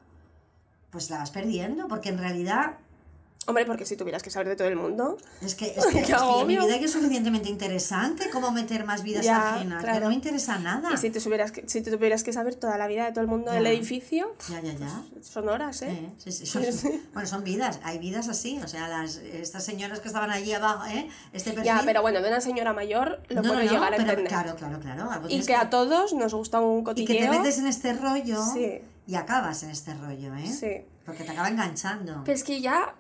pues la vas perdiendo, porque en realidad Hombre, porque si tuvieras que saber de todo el mundo. es que, [laughs] es que, es que mi vida que es suficientemente interesante como meter más vidas Ya, ajenas, que claro. no me interesa nada. Y si te, tuvieras que, si te tuvieras que saber toda la vida de todo el mundo del Ya. edificio, Ya, ya, ya. son horas, ¿eh? Eh, sí, sí, [laughs] son- bueno, son vidas, hay vidas así, o sea, las, estas señoras que estaban allí abajo, ¿eh? Este perfil... Ya, pero bueno, de una señora mayor lo No, puedo no, no, llegar a pero entender. Claro, claro, claro. algo y que a todos nos gusta un y cotilleo. que te metes en este rollo Sí. y acabas en este rollo, ¿eh? Sí. Porque te acaba enganchando. Pero es que ya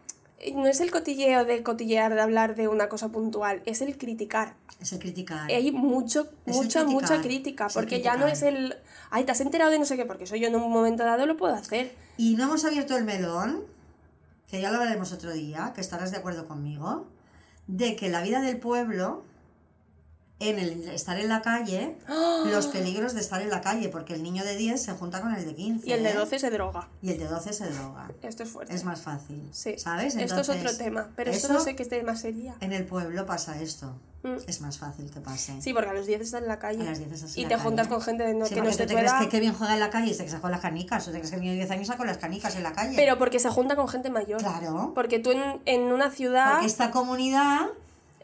no es el cotilleo de cotillear, de hablar de una cosa puntual, es el criticar. Es el criticar. Hay mucho, Es mucha, mucha crítica, es porque ya no es el, ay, te has enterado de no sé qué, porque eso yo en un momento dado lo puedo hacer. Y no hemos abierto el melón, que ya lo hablaremos otro día, que estarás de acuerdo conmigo, de que la vida del pueblo, en el estar en la calle, los peligros de estar en la calle, porque el niño de 10 se junta con el de 15. Y el de ¿eh? 12 se droga. Y el de 12 se droga. Esto es fuerte. Es más fácil. Sí. ¿Sabes? esto es otro Entonces, tema, pero esto eso, no sé qué tema sería. En el pueblo pasa esto. Mm. Es más fácil que pase. Sí, porque a los 10 estás en la calle. A las 10 estás en y la te calle. juntas con gente de no, Sí, que no es tú te tu crees edad. que qué bien juega en la calle y se sacó las canicas. ¿O te crees que el niño de 10 años sacó las canicas en la calle? Pero porque se junta con gente mayor. Claro. Porque tú en, en una ciudad Porque esta comunidad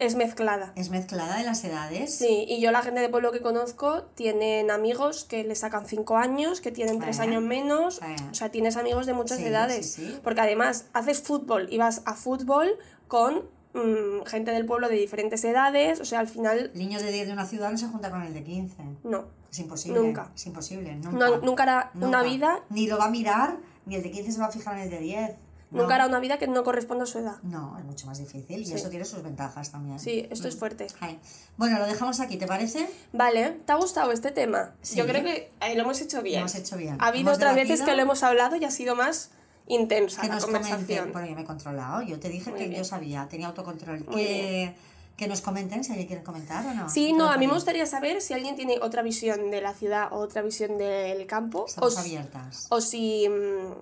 es mezclada. es mezclada de las edades. Sí, y yo la gente de pueblo que conozco tienen amigos que le sacan 5 años, que tienen 3 Eh, años menos. O sea, tienes amigos de muchas Sí, edades. sí, sí. Porque además haces fútbol y vas a fútbol con mm, gente del pueblo de diferentes edades. O sea, al final, El niño de 10 de una ciudad no se junta con el de 15. no. Es imposible. Nunca. Es imposible. Nunca. No- nunca hará una Nunca. vida- Ni lo va a mirar, ni el de 15 se va a fijar en el de 10. No. Nunca hará una vida que no corresponda a su edad. No, es mucho más difícil y eso tiene sus ventajas también. Sí, esto es fuerte. Ay. Bueno, lo dejamos aquí, ¿te parece? Vale, ¿te ha gustado este tema? Sí. Yo creo que eh, lo hemos hecho bien. Lo hemos hecho bien. Ha habido Hemos otras veces que lo hemos hablado y ha sido más intensa que la nos comenten. conversación. Bueno, yo me he controlado. Yo te dije Muy que bien. yo sabía, tenía autocontrol. Muy Que, que nos comenten si alguien quiere comentar o no. Sí, no, a mí me gustaría saber si alguien tiene otra visión de la ciudad o otra visión del campo. O, Estamos si- abiertas. o si, mm,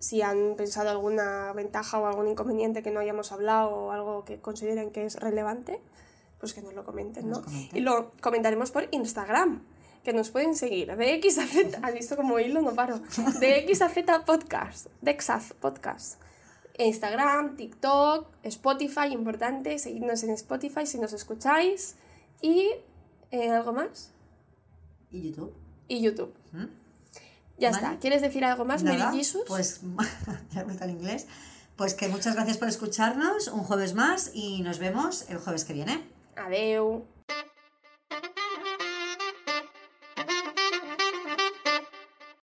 si han pensado alguna ventaja o algún inconveniente que no hayamos hablado o algo que consideren que es relevante, pues que nos lo comenten, ¿no? comenten. Y lo comentaremos por Instagram, que nos pueden seguir. De X a Z, [laughs] ¿has visto como hilo? No paro. [laughs] De X a Z Podcast, de Xaz Podcast. Instagram, TikTok, Spotify, importante, seguidnos en Spotify si nos escucháis. Y eh, algo más. ¿Y YouTube? Y YouTube. ¿Mm? Ya Vale. está. ¿Quieres decir algo más, Mary Nada, Jesus? Pues, [laughs] ya he vuelto al inglés. Pues que muchas gracias por escucharnos un jueves más y nos vemos el jueves que viene. Adeu.